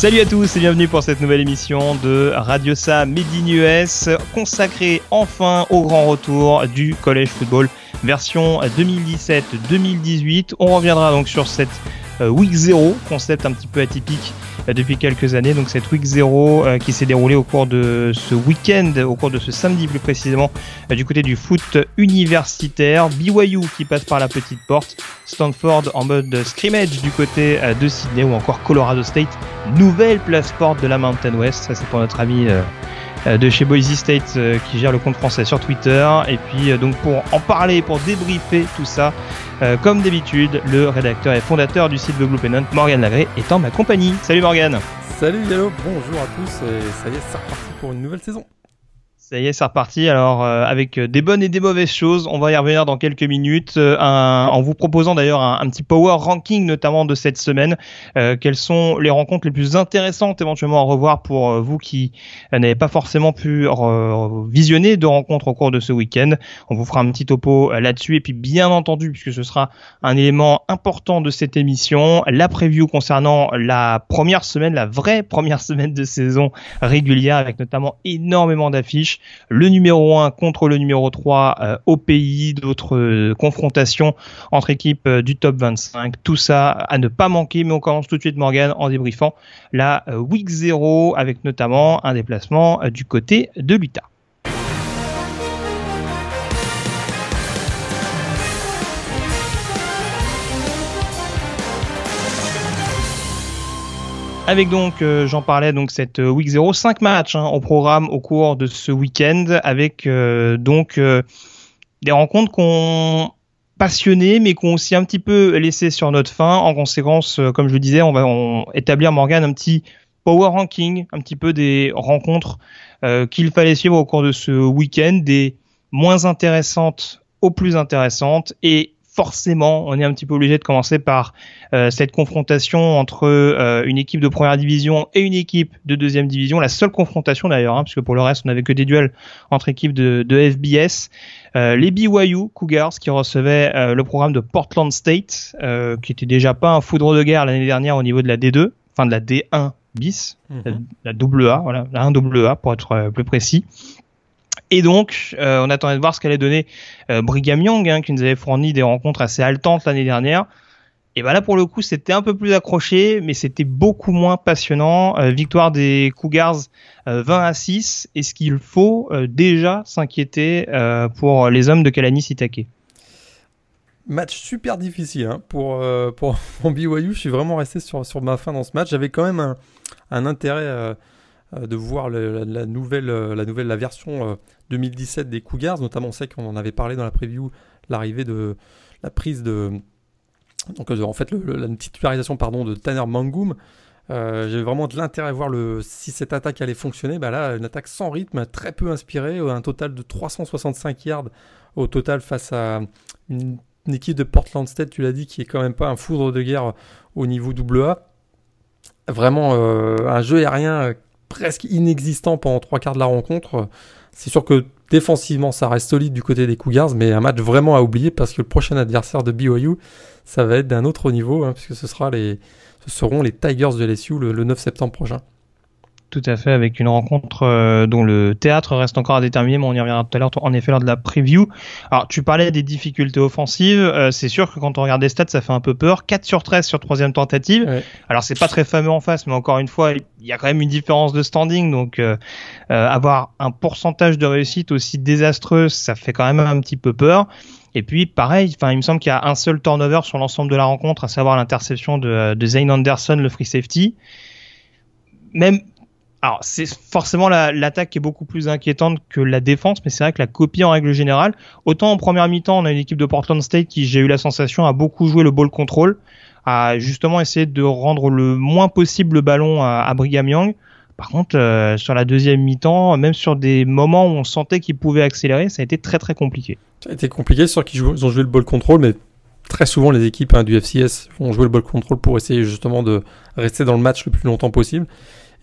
Salut à tous et bienvenue pour cette nouvelle émission de Radio Sa US consacrée enfin au grand retour du collège football version 2017-2018. On reviendra donc sur cette euh, Week 0, concept un petit peu atypique depuis quelques années. Donc cette Week 0 euh, qui s'est déroulée au cours de ce week-end, au cours de ce samedi plus précisément, du côté du foot universitaire. BYU qui passe par la petite porte, Stanford en mode scrimmage du côté de Sydney ou encore Colorado State, nouvelle place porte de la Mountain West. Ça c'est pour notre ami de chez Boise State qui gère le compte français sur Twitter. Et puis donc pour en parler, pour débriefer tout ça, euh, comme d'habitude, le rédacteur et fondateur du site The Blue Pennant, Morgan Lagré, est en ma compagnie. Salut Morgan Salut Yellow, bonjour à tous et ça y est, c'est reparti pour une nouvelle saison. Ça y est, c'est reparti. Alors, euh, avec des bonnes et des mauvaises choses, on va y revenir dans quelques minutes, euh, en vous proposant d'ailleurs un, petit power ranking, notamment de cette semaine. Euh, quelles sont les rencontres les plus intéressantes éventuellement à revoir pour vous qui n'avez pas forcément pu visionner de rencontres au cours de ce week-end? On vous fera un petit topo là-dessus. Et puis, bien entendu, puisque ce sera un élément important de cette émission, la preview concernant la première semaine, la vraie première semaine de saison régulière, avec notamment énormément d'affiches le numéro 1 contre le numéro 3 euh, au pays, d'autres euh, confrontations entre équipes euh, du top 25. Tout ça à ne pas manquer, mais on commence tout de suite Morgan en débriefant la week 0 avec notamment un déplacement du côté de l'Utah. Avec donc, euh, j'en parlais, donc cette euh, week 0, 5 matchs hein, au programme au cours de ce week-end, avec euh, donc des rencontres qu'on passionné, mais qu'on aussi un petit peu laissé sur notre fin. En conséquence, comme je le disais, on va établir Morgan un petit power ranking, un petit peu des rencontres qu'il fallait suivre au cours de ce week-end, des moins intéressantes aux plus intéressantes, et forcément, on est un petit peu obligé de commencer par euh, cette confrontation entre euh, une équipe de première division et une équipe de deuxième division. La seule confrontation d'ailleurs, hein, puisque pour le reste, on n'avait que des duels entre équipes de, FBS. Euh, les BYU Cougars qui recevaient le programme de Portland State, qui était déjà pas un foudre de guerre l'année dernière au niveau de la D2, enfin de la D1 bis, mhm. la, double A, voilà, la 1 double A pour être plus précis. Et donc, euh, on attendait de voir ce qu'allait donner euh, Brigham Young, hein, qui nous avait fourni des rencontres assez haletantes l'année dernière. Et ben là, pour le coup, c'était un peu plus accroché, mais c'était beaucoup moins passionnant. Euh, victoire des Cougars 20 à 6. Est-ce qu'il faut déjà s'inquiéter pour les hommes de Kalani Sitake Match super difficile hein, pour, pour, BYU. Je suis vraiment resté sur, sur ma fin dans ce match. J'avais quand même un, un intérêt euh, de voir la, nouvelle, euh, la nouvelle la version 2017 euh, des Cougars, notamment on sait qu'on en avait parlé dans la preview, l'arrivée de la prise de donc en fait la titularisation pardon de Tanner Mangum. J'avais vraiment de l'intérêt à voir le, si cette attaque allait fonctionner. Bah là, une attaque sans rythme, très peu inspirée, un total de 365 yards au total face à une, équipe de Portland State, tu l'as dit, qui est quand même pas un foudre de guerre au niveau AA. Vraiment un jeu aérien presque inexistant pendant trois quarts de la rencontre. C'est sûr que défensivement, ça reste solide du côté des Cougars, mais un match vraiment à oublier parce que le prochain adversaire de BYU, ça va être d'un autre niveau, hein, puisque ce, sera les, ce seront les Tigers de LSU le 9 septembre prochain. Tout à fait, avec une rencontre euh, dont le théâtre reste encore à déterminer, mais on y reviendra tout à l'heure, en effet, lors de la preview. Alors, tu parlais des difficultés offensives. Euh, c'est sûr que quand on regarde les stats, ça fait un peu peur. 4 sur 13 sur troisième tentative. Alors, c'est pas très fameux en face, mais encore une fois, il y a quand même une différence de standing. Donc, euh, avoir un pourcentage de réussite aussi désastreux, ça fait quand même un petit peu peur. Et puis, pareil, enfin, il me semble qu'il y a un seul turnover sur l'ensemble de la rencontre, à savoir l'interception de, de Zane Anderson, le free safety même alors c'est forcément l'attaque qui est beaucoup plus inquiétante que la défense, mais c'est vrai que la copie en règle générale, autant en première mi-temps on a une équipe de Portland State qui j'ai eu la sensation a beaucoup joué le ball control, a justement essayé de rendre le moins possible le ballon à, Brigham Young. Par contre, sur la deuxième mi-temps, même sur des moments où on sentait qu'ils pouvaient accélérer, ça a été très très compliqué. Ça a été compliqué, sûr qu'ils ont joué le ball control, mais très souvent les équipes hein, du FCS vont jouer le ball control pour essayer justement de rester dans le match le plus longtemps possible.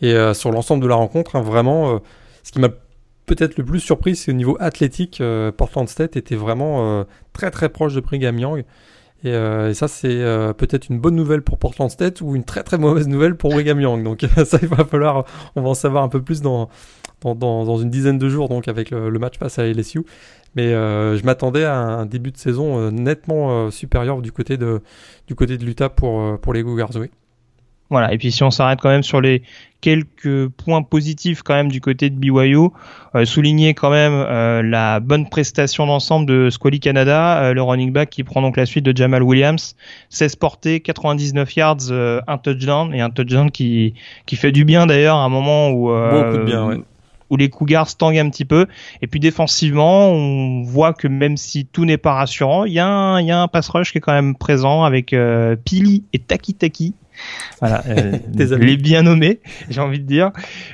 Et sur l'ensemble de la rencontre, hein, vraiment, ce qui m'a peut-être le plus surpris, c'est au niveau athlétique, euh, Portland State était vraiment euh, très très proche de Brigham Young. Et, euh, ça, c'est peut-être une bonne nouvelle pour Portland State ou une très très mauvaise nouvelle pour Brigham Young. Donc ça, il va falloir, on va en savoir un peu plus dans, une dizaine de jours, donc avec le, match face à LSU. Mais je m'attendais à un début de saison nettement supérieur du côté de, de l'Utah pour, pour les Cougars. Oui. Voilà. Et puis si on s'arrête quand même sur les quelques points positifs quand même du côté de BYU, euh, souligner quand même euh, la bonne prestation d'ensemble de Squally Canada, euh, le running back qui prend donc la suite de Jamal Williams, 16 portées, 99 yards, euh, un touchdown et un touchdown qui qui fait du bien d'ailleurs à un moment où beaucoup de bien, ouais où les Cougars tanguent un petit peu. Et puis défensivement, on voit que même si tout n'est pas rassurant, il y, a un, y a un pass rush qui est quand même présent avec Pili et Taki Taki voilà, euh, les bien nommés, j'ai envie de dire.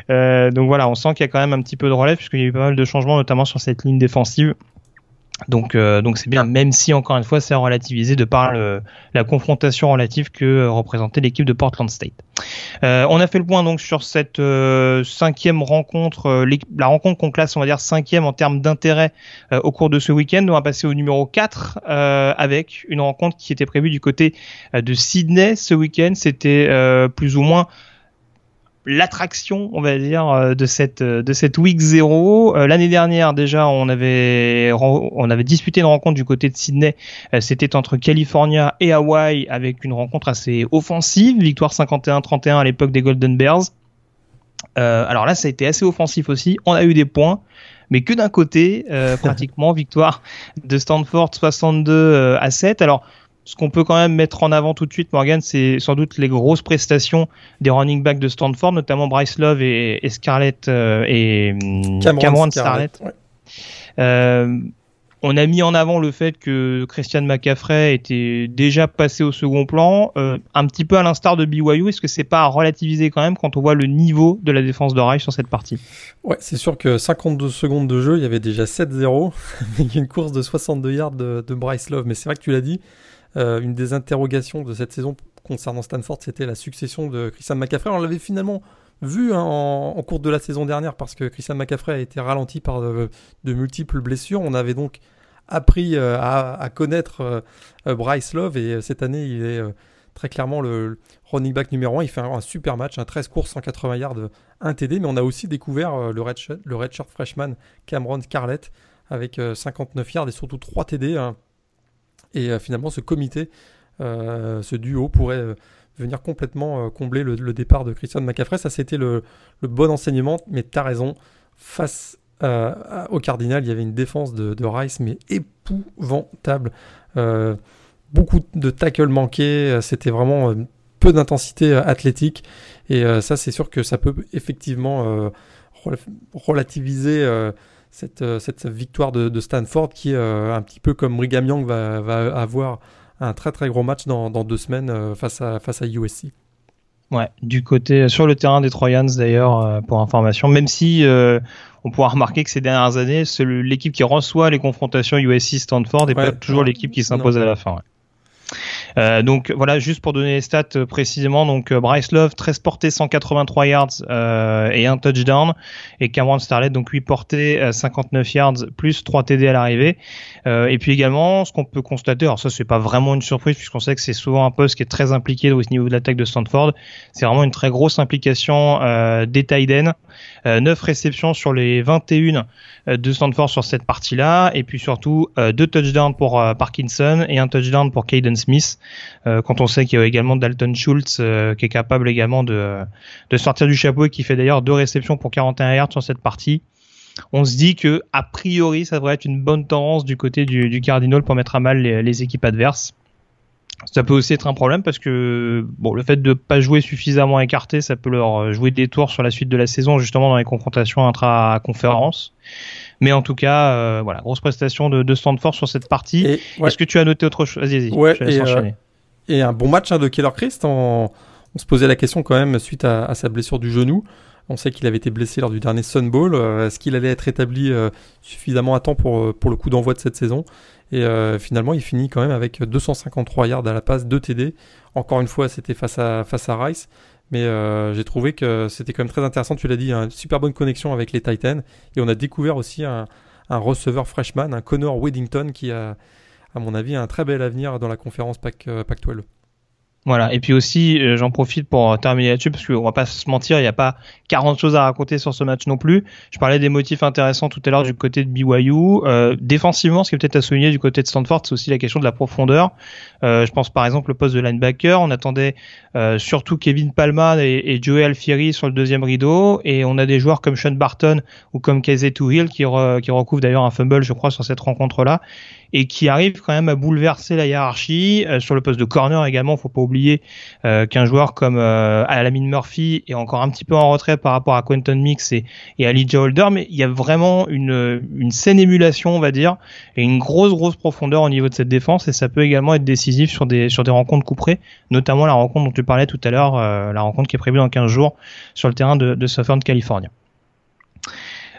Euh, donc voilà, on sent qu'il y a quand même un petit peu de relève puisqu'il y a eu pas mal de changements, notamment sur cette ligne défensive. Donc euh, donc c'est bien, même si encore une fois c'est relativisé de par la confrontation relative que représentait l'équipe de Portland State. Euh, on a fait le point donc sur cette euh, cinquième rencontre, la rencontre qu'on classe on va dire cinquième en termes d'intérêt au cours de ce week-end. On va passer au numéro 4 avec une rencontre qui était prévue du côté de Sydney ce week-end. C'était plus ou moins l'attraction, on va dire, euh, de cette euh, de cette week 0. Euh, l'année dernière, déjà, on avait on avait disputé une rencontre du côté de Sydney. C'était entre California et Hawaii avec une rencontre assez offensive, victoire 51-31 à l'époque des Golden Bears. alors là, ça a été assez offensif aussi. On a eu des points, mais que d'un côté, pratiquement victoire de Stanford 62 à 7. Alors ce qu'on peut quand même mettre en avant tout de suite, Morgan, c'est sans doute les grosses prestations des running backs de Stanford, notamment Bryce Love et, Scarlett euh, et hum, Cameron, Scarlett. Euh, on a mis en avant le fait que Christian McCaffrey était déjà passé au second plan, euh, un petit peu à l'instar de BYU. Est-ce que c'est pas à relativiser quand même quand on voit le niveau de la défense de Rice sur cette partie? Ouais, c'est sûr que 52 secondes de jeu, il y avait déjà 7-0 avec une course de 62 yards de, de Bryce Love. Mais c'est vrai que tu l'as dit, euh, une des interrogations de cette saison concernant Stanford, c'était la succession de Christian McCaffrey. On l'avait finalement vu hein, en, cours de la saison dernière parce que Christian McCaffrey a été ralenti par de, multiples blessures. On avait donc appris euh, à, connaître euh, Bryce Love et cette année il est très clairement le running back numéro 1. Il fait un, super match, un 13 courses, 180 yards, 1 TD, mais on a aussi découvert le redshirt, freshman Cameron Scarlett avec 59 yards et surtout 3 TD. Et euh, finalement, ce comité, euh, ce duo pourrait euh, venir complètement combler le, départ de Christian McCaffrey. Ça, c'était le, bon enseignement, mais tu as raison. Face au Cardinal, il y avait une défense de, Rice, mais épouvantable. beaucoup de tackles manqués, c'était vraiment peu d'intensité athlétique. Et ça, c'est sûr que ça peut effectivement relativiser cette, cette victoire de, Stanford qui, euh, un petit peu comme Brigham Young, va, va, avoir un très très gros match dans, dans deux semaines euh, face, à, face à USC. Ouais, du côté sur le terrain des Troyans d'ailleurs euh, pour information, même si on pourra remarquer que ces dernières années, c'est l'équipe qui reçoit les confrontations USC Stanford et pas toujours l'équipe qui s'impose à la fin. Ouais. Euh, donc voilà, juste pour donner les stats euh, précisément, donc euh, Bryce Love 13 portées 183 yards et un touchdown. Et Cameron Starlet donc 8 portées 59 yards plus 3 TD à l'arrivée. et puis également, ce qu'on peut constater, alors ça c'est pas vraiment une surprise puisqu'on sait que c'est souvent un poste qui est très impliqué au niveau de l'attaque de Stanford, c'est vraiment une très grosse implication des tight 9 réceptions sur les 21 de Stanford sur cette partie-là et puis surtout deux touchdowns pour Parkinson et un touchdown pour Caden Smith. Euh, quand on sait qu'il y a également Dalton Schultz euh, qui est capable également de, sortir du chapeau et qui fait d'ailleurs deux réceptions pour 41 yards sur cette partie on se dit que a priori ça devrait être une bonne tendance du côté du Cardinal pour mettre à mal les, équipes adverses. Ça peut aussi être un problème parce que bon, le fait de pas jouer suffisamment écarté, ça peut leur jouer des tours sur la suite de la saison, justement dans les confrontations intra-conférences. Mais en tout cas, euh, voilà, grosse prestation de, de Stanford sur cette partie. Est-ce que tu as noté autre chose Vas-y, vas-y. Ouais, et, euh, et, un bon match hein, de Keller Christ. On, se posait la question quand même suite à, sa blessure du genou. On sait qu'il avait été blessé lors du dernier Sun Bowl. Est-ce qu'il allait être établi suffisamment à temps pour, pour le coup d'envoi de cette saison? Et finalement, il finit quand même avec 253 yards à la passe, 2 TD. Encore une fois, c'était face à, face à Rice. Mais j'ai trouvé que c'était quand même très intéressant, tu l'as dit, une super bonne connexion avec les Titans. Et on a découvert aussi un, receveur freshman, un Connor Weddington qui a, à mon avis, un très bel avenir dans la conférence Pac, Pac 12. Voilà, et puis aussi, euh, j'en profite pour terminer là-dessus, parce qu'on va pas se mentir, il n'y a pas 40 choses à raconter sur ce match non plus. Je parlais des motifs intéressants tout à l'heure du côté de BYU. Euh, défensivement, ce qui est peut-être à souligner du côté de Stanford, c'est aussi la question de la profondeur. Euh, je pense par exemple au poste de linebacker. On attendait euh, surtout Kevin Palma et, et Joey Alfieri sur le deuxième rideau, et on a des joueurs comme Sean Barton ou comme Casey Hill qui, qui recouvrent d'ailleurs un fumble, je crois, sur cette rencontre-là et qui arrive quand même à bouleverser la hiérarchie euh, sur le poste de corner également. Faut pas oublier euh, qu'un joueur comme euh, Alamine Murphy est encore un petit peu en retrait par rapport à Quentin Mix et, et à Holder, mais il y a vraiment une, saine émulation, on va dire, et une grosse grosse profondeur au niveau de cette défense, et ça peut également être décisif sur des rencontres couperées, notamment la rencontre dont tu parlais tout à l'heure, la rencontre qui est prévue dans 15 jours sur le terrain de, de Southern California.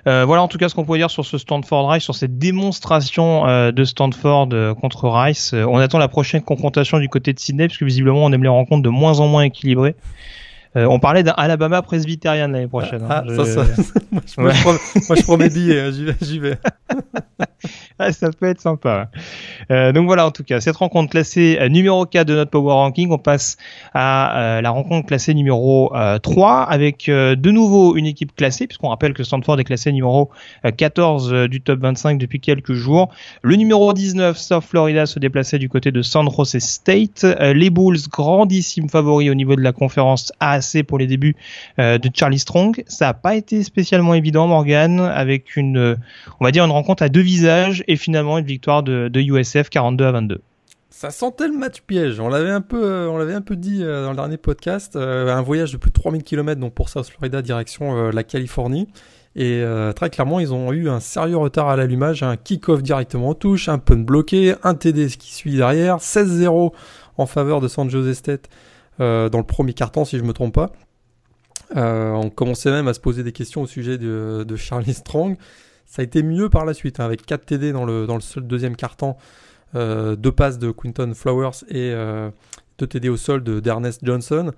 Euh, voilà en tout cas ce qu'on peut dire sur ce Stanford Rice, sur cette démonstration euh, de Stanford euh, contre Rice. on attend la prochaine confrontation du côté de Sydney, puisque visiblement on aime les rencontres de moins en moins équilibrées. On parlait d'un Alabama presbytérienne l'année prochaine. Hein. Ah, ça, ça. moi, je, moi, je promets, billets, hein, j'y vais. J'y vais. ah, ça peut être sympa. Euh, donc voilà, en tout cas, cette rencontre classée euh, numéro 4 de notre Power Ranking, on passe à euh, la rencontre classée numéro 3 avec de nouveau une équipe classée, puisqu'on rappelle que Stanford est classé numéro 14 du top 25 depuis quelques jours. Le numéro 19, South Florida, se déplaçait du côté de San Jose State. les Bulls, grandissimes favoris au niveau de la conférence Pour les débuts de Charlie Strong. Ça n'a pas été spécialement évident, Morgan, avec une, on va dire, une rencontre à deux visages et finalement une victoire de, USF 42 à 22. Ça sentait le match piège. On l'avait un peu, euh, on l'avait un peu dit euh, dans le dernier podcast. Euh, un voyage de plus de 3000 km donc pour South Florida direction la Californie. Et très clairement, ils ont eu un sérieux retard à l'allumage. Un kick-off directement en touche, un punt bloqué, un TD qui suit derrière, 16-0 en faveur de San Jose State dans le premier carton, si je me trompe pas. on commençait même à se poser des questions au sujet de, Charlie Strong. Ça a été mieux par la suite, hein, avec 4 TD dans le, seul deuxième carton, euh, deux passes de Quinton Flowers et euh, deux TD au sol de d'Ernest Johnson.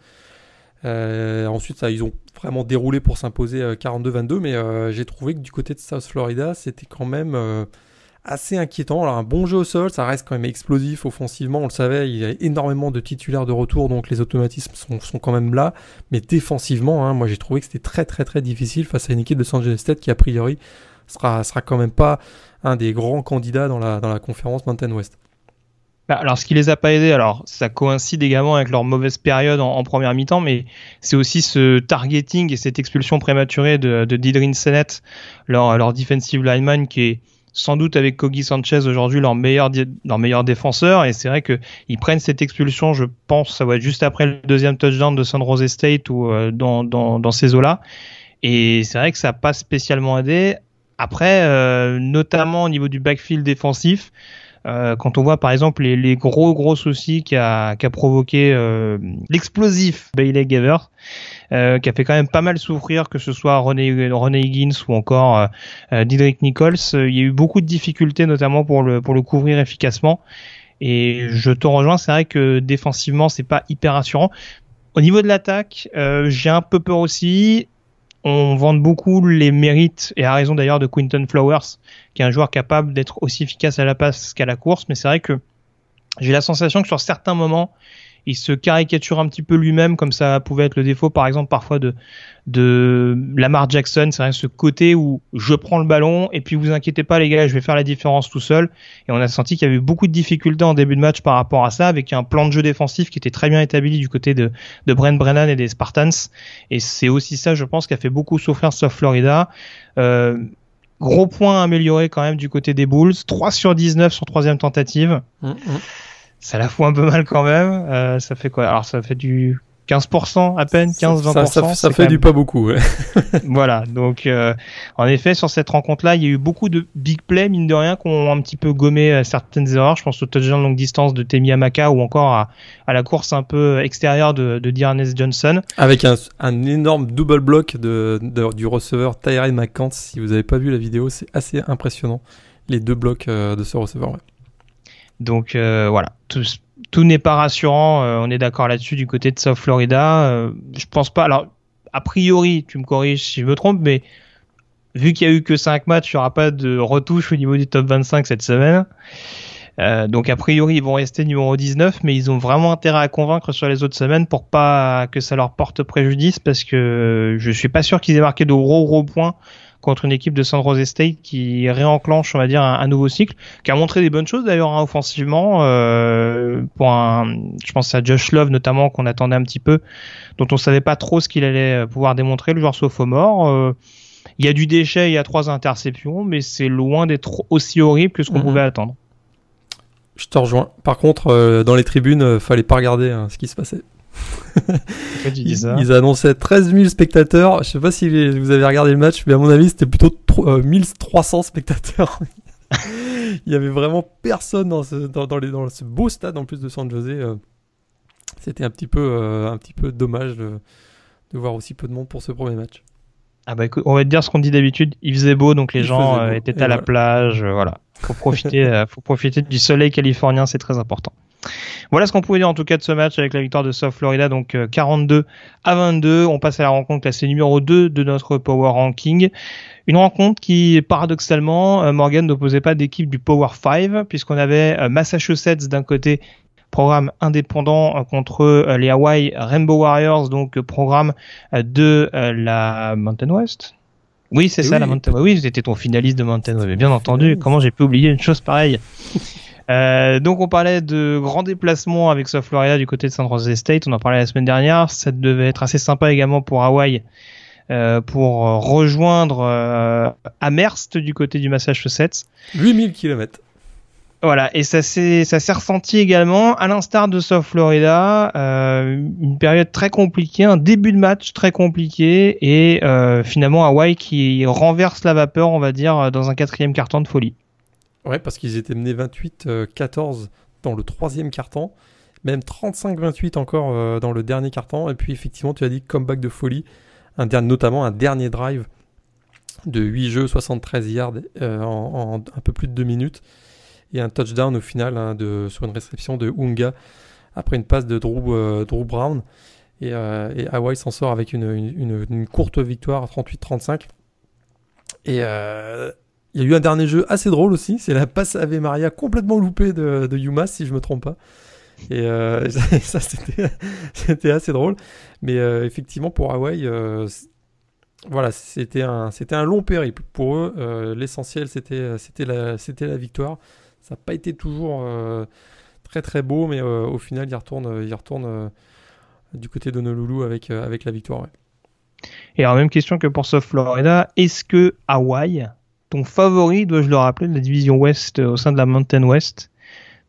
Euh, ensuite, ça, ils ont vraiment déroulé pour s'imposer 42-22, mais j'ai trouvé que du côté de South Florida, c'était quand même assez inquiétant. Alors, un bon jeu au sol, ça reste quand même explosif offensivement, on le savait, il y a énormément de titulaires de retour, donc les automatismes sont, sont quand même là. Mais défensivement, hein, moi j'ai trouvé que c'était très très très difficile face à une équipe de San Jose State qui a priori sera, sera quand même pas un des grands candidats dans la, dans la conférence Mountain West. Bah, alors, ce qui les a pas aidés, alors ça coïncide également avec leur mauvaise période en, première mi-temps, mais c'est aussi ce targeting et cette expulsion prématurée de, de Didrin Sennett, leur, leur defensive lineman, qui est sans doute avec Kogi Sanchez aujourd'hui leur meilleur leur meilleur défenseur. Et c'est vrai que ils prennent cette expulsion je pense ça va être juste après le deuxième touchdown de San Jose State ou euh, dans, dans, dans ces eaux là et c'est vrai que ça n'a pas spécialement aidé. Après, euh, notamment au niveau du backfield défensif, euh, quand on voit par exemple les, les gros gros soucis qu'a qu provoqué euh, l'explosif Bailey Gaver, euh, qui a fait quand même pas mal souffrir, que ce soit René, René Higgins ou encore euh, Didrik Nichols, il y a eu beaucoup de difficultés notamment pour le pour le couvrir efficacement. Et je te rejoins, c'est vrai que défensivement c'est pas hyper rassurant. Au niveau de l'attaque, j'ai un peu peur aussi on vante beaucoup les mérites, et à raison d'ailleurs, de Quinton Flowers, qui est un joueur capable d'être aussi efficace à la passe qu'à la course, mais c'est vrai que j'ai la sensation que sur certains moments, il se caricature un petit peu lui-même, comme ça pouvait être le défaut, par exemple, parfois de, de Lamar Jackson. C'est ce côté où je prends le ballon et puis vous inquiétez pas, les gars, je vais faire la différence tout seul. Et on a senti qu'il y avait beaucoup de difficultés en début de match par rapport à ça, avec un plan de jeu défensif qui était très bien établi du côté de, de Brent Brennan et des Spartans. Et c'est aussi ça, je pense, qui a fait beaucoup souffrir South Florida. Euh, gros point amélioré quand même du côté des Bulls. 3 sur 19 sur troisième tentative. Mm, mm ça la fout un peu mal quand même. Euh, ça fait quoi? Alors ça fait du 15% à peine, 15-20%. Ça, ça, ça fait du pas beaucoup. Ouais. voilà, donc euh, en effet, sur cette rencontre-là, il y a eu beaucoup de big plays, mine de rien, qui ont un petit peu gommé euh, certaines erreurs. Je pense au touchdown longue distance de Temi Amaka ou encore à, à, la course un peu extérieure de, de Johnson. Avec un, un, énorme double block de, de du receveur Tyree McCants. Si vous n'avez pas vu la vidéo, c'est assez impressionnant, les deux blocs de ce receveur. Ouais. Donc voilà, tout, n'est pas rassurant, euh, on est d'accord là-dessus du côté de South Florida. Euh, je pense pas. Alors, a priori, tu me corriges si je me trompe, mais vu qu'il y a eu que 5 matchs, il n'y aura pas de retouche au niveau du top 25 cette semaine. Euh, donc a priori ils vont rester numéro 19 mais ils ont vraiment intérêt à convaincre sur les autres semaines pour pas que ça leur porte préjudice parce que je suis pas sûr qu'ils aient marqué de gros gros points contre une équipe de San Jose State qui réenclenche, on va dire, un, nouveau cycle, qui a montré des bonnes choses d'ailleurs hein, offensivement. Euh, pour un, je pense à Josh Love notamment qu'on attendait un petit peu, dont on savait pas trop ce qu'il allait pouvoir démontrer, le joueur sophomore. Euh, il y a du déchet, il y a trois interceptions, mais c'est loin d'être aussi horrible que ce qu'on mhm. pouvait attendre. Je te rejoins. Par contre, euh, dans les tribunes, euh, fallait pas regarder hein, ce qui se passait ils, annonçaient 13 000 spectateurs. Je sais pas si vous avez regardé le match, mais à mon avis, c'était plutôt 1300 euh, spectateurs. Il y avait vraiment personne dans ce, dans, dans, ce beau stade en plus de San José. Euh. C'était un petit peu, euh, un petit peu dommage de, de, voir aussi peu de monde pour ce premier match. Ah bah écoute, on va te dire ce qu'on dit d'habitude. Il faisait beau, donc les gens étaient à la plage. voilà, faut profiter, faut profiter du soleil californien, c'est très important. Voilà ce qu'on pouvait dire en tout cas de ce match avec la victoire de South Florida, donc 42 euh, à 22. On passe à la rencontre classée numéro 2 de notre Power Ranking. Une rencontre qui, paradoxalement, euh, Morgan n'opposait pas d'équipe du Power 5, puisqu'on avait euh, Massachusetts d'un côté programme indépendant contre les Hawaii Rainbow Warriors, donc programme de la Mountain West. Oui, c'est ça, la Mountain West. Oui, c'était ton finaliste de Mountain West. Bien entendu. Comment j'ai pu oublier une chose pareille? euh, donc on parlait de grands déplacements avec South Florida du côté de San Jose State, on en parlait la semaine dernière, ça devait être assez sympa également pour Hawaï euh, pour rejoindre euh, Amherst du côté du Massachusetts. 8000 km. Voilà, et ça s'est ça s'est ressenti également, à l'instar de South Florida, euh, une période très compliquée, un début de match très compliqué, et euh, finalement Hawaï qui renverse la vapeur, on va dire, dans un quatrième carton de folie. Ouais, parce qu'ils étaient menés 28-14 dans le troisième carton, même 35-28 encore euh, dans le dernier carton. Et puis effectivement, tu as dit comeback de folie, notamment un dernier drive de 8 jeux, 73 yards euh, en, un peu plus de 2 minutes. Et un touchdown au final hein, sur une réception de Unga après une passe de Drew, euh, Brown. Et, Hawaii s'en sort avec une, courte victoire à 38-35. Et il y a eu un dernier jeu assez drôle aussi, c'est la passe Ave Maria complètement loupée de, de Yuma, si je me trompe pas. Et euh, ça, c'était assez drôle. Mais euh, effectivement, pour Hawaï, euh, voilà, c'était un, un long périple. Pour eux, l'essentiel, c'était la, la victoire. Ça n'a pas été toujours très très beau, mais au final, ils retournent, il retourne, du côté d'Honolulu avec, avec la victoire. Et alors, même question que pour South Florida, est-ce que Hawaï ton favori, dois-je le rappeler, de la division Ouest euh, au sein de la Mountain West,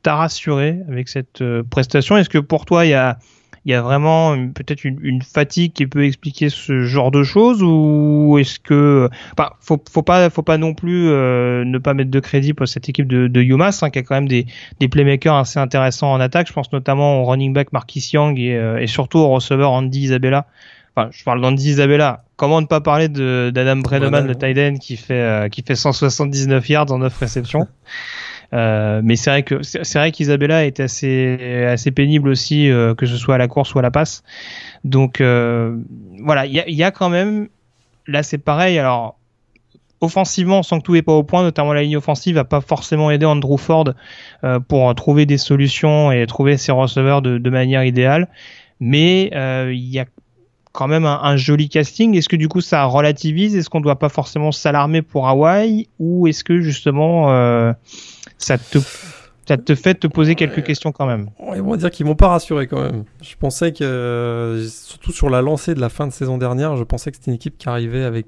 t'a rassuré avec cette euh, prestation? Est-ce que pour toi, il y a, y a vraiment peut-être une, fatigue qui peut expliquer ce genre de choses? Ou est-ce que faut pas faut pas non plus euh, ne pas mettre de crédit pour cette équipe de, de hein, qui a quand même des, playmakers assez intéressants en attaque. Je pense notamment au running back Marquis Young et, et surtout au receveur Andy Isabella enfin je parle d'Andy Isabella comment ne pas parler de d'Adam Brenneman, le tight qui fait euh, qui fait 179 yards en 9 réceptions. Euh, mais c'est vrai que c'est vrai qu'Isabella est assez assez pénible aussi, euh, que ce soit à la course ou à la passe. Donc voilà, il y a, y a, quand même là c'est pareil. Alors offensivement, sent que tout est pas au point, notamment la ligne offensive va pas forcément aider Andrew Ford pour trouver des solutions et trouver ses receveurs de, de manière idéale. Mais il y a quand même un, joli casting. Est-ce que du coup ça relativise? Est-ce qu'on ne doit pas forcément s'alarmer pour Hawaï? Ou est-ce que justement euh, ça te ça te fait te poser quelques questions quand même? on va dire qu'ils m'ont pas rassuré quand même. Je pensais que, surtout sur la lancée de la fin de saison dernière, je pensais que c'était une équipe qui arrivait avec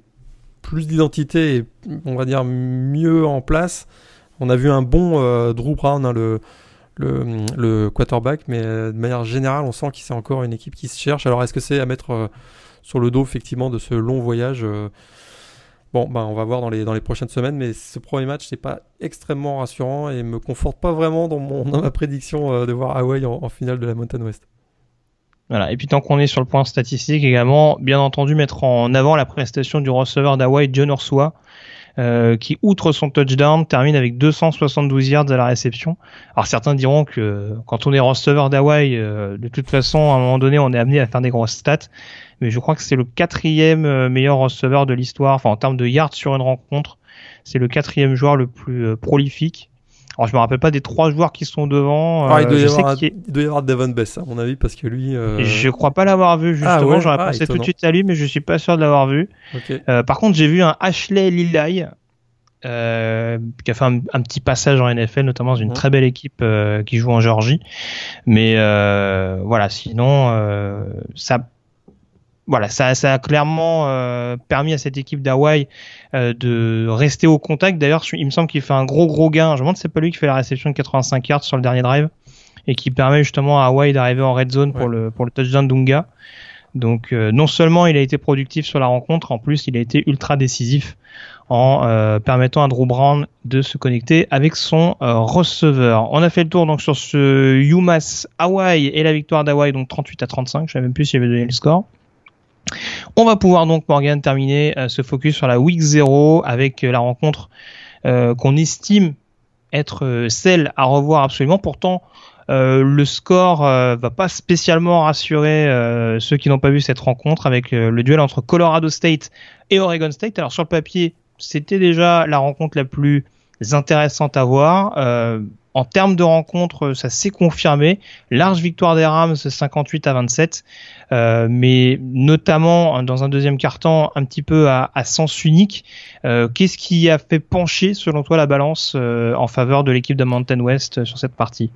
plus d'identité et on va dire mieux en place. On a vu un bon euh, Drew Brown, hein, le, le, quarterback, mais de manière générale, on sent qu'il c'est encore une équipe qui se cherche. Alors, est-ce que c'est à mettre sur le dos, effectivement, de ce long voyage Bon, ben, on va voir dans les, dans les prochaines semaines, mais ce premier match, n'est pas extrêmement rassurant et me conforte pas vraiment dans, mon, dans ma prédiction de voir Hawaii en, en finale de la Mountain West. Voilà. Et puis tant qu'on est sur le point statistique également, bien entendu mettre en avant la prestation du receveur d'Hawaii, John Ursua, euh, qui outre son touchdown termine avec 272 yards à la réception. Alors certains diront que quand on est receveur d'Hawaii, euh, de toute façon à un moment donné on est amené à faire des grosses stats, mais je crois que c'est le quatrième euh, meilleur receveur de l'histoire, enfin en termes de yards sur une rencontre, c'est le quatrième joueur le plus prolifique. Alors je me rappelle pas des trois joueurs qui sont devant. Ah, il, doit y avoir, il, doit y avoir, Devon Bess à mon avis parce que lui. Euh... Je crois pas l'avoir vu ah justement. J'aurais ah, pensé tout de suite à lui, mais je suis pas sûr de l'avoir vu. Euh, par contre, j'ai vu un Ashley Lillay. Euh, qui a fait un, un, petit passage en NFL, notamment dans une très belle équipe euh, qui joue en Géorgie. Mais euh, voilà, sinon, euh, ça voilà, ça, ça a clairement euh, permis à cette équipe d'Hawaï euh, de rester au contact. D'ailleurs, il me semble qu'il fait un gros gros gain. Je me demande si c'est pas lui qui fait la réception de 85 yards sur le dernier drive et qui permet justement à Hawaï d'arriver en red zone pour le pour le touchdown d'Unga. Donc euh, non seulement il a été productif sur la rencontre, en plus il a été ultra décisif en permettant à Drew Brown de se connecter avec son receveur. On a fait le tour donc sur ce UMass Hawaii et la victoire d'Hawaï donc 38 à 35. Je savais même plus s'il avait donné le score. On va pouvoir donc, Morgan, terminer euh, ce focus sur la week 0 avec euh, la rencontre euh, qu'on estime être celle à revoir absolument. Pourtant, le score va pas spécialement rassurer ceux qui n'ont pas vu cette rencontre avec le duel entre Colorado State et Oregon State. Alors sur le papier, c'était déjà la rencontre la plus intéressante à voir en termes de rencontres, ça s'est confirmé. Large victoire des Rams, 58 à 27, euh, mais notamment dans un deuxième quart-temps un petit peu à, sens unique. Euh, qu'est-ce qui a fait pencher, selon toi, la balance euh, en faveur de l'équipe de Mountain West sur cette partie?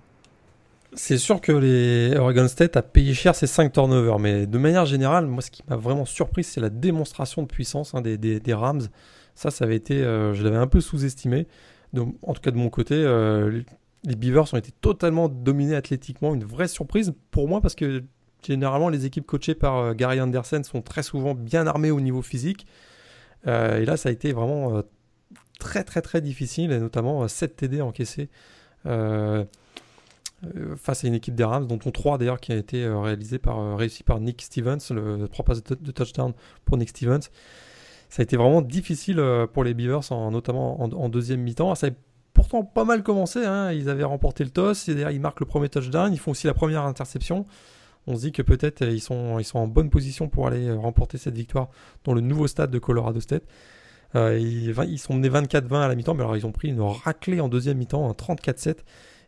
C'est sûr que les Oregon State a payé cher ces 5 turnovers, mais de manière générale, moi ce qui m'a vraiment surpris, c'est la démonstration de puissance hein, des, Rams. Ça, ça avait été, je l'avais un peu sous-estimé. en tout cas de mon côté, les Beavers ont été totalement dominés athlétiquement, une vraie surprise pour moi parce que généralement les équipes coachées par euh, Gary Anderson sont très souvent bien armées au niveau physique. Euh, et là, ça a été vraiment euh, très très très difficile, et notamment 7 TD encaissés face à une équipe des Rams, dont on 3 d'ailleurs qui a été réalisé par, réussi par Nick Stevens, le 3 passes de, touchdown pour Nick Stevens. Ça a été vraiment difficile pour les Beavers, notamment en, deuxième mi-temps. Ça pourtant pas mal commencé. Hein. Ils avaient remporté le toss, et ils marquent le premier touchdown, ils font aussi la première interception. On se dit que peut-être euh, ils sont, ils sont en bonne position pour aller euh, remporter cette victoire dans le nouveau stade de Colorado State. Euh, ils, sont menés 24-20 à la mi-temps, mais alors ils ont pris une raclée en deuxième mi-temps, un 34-7.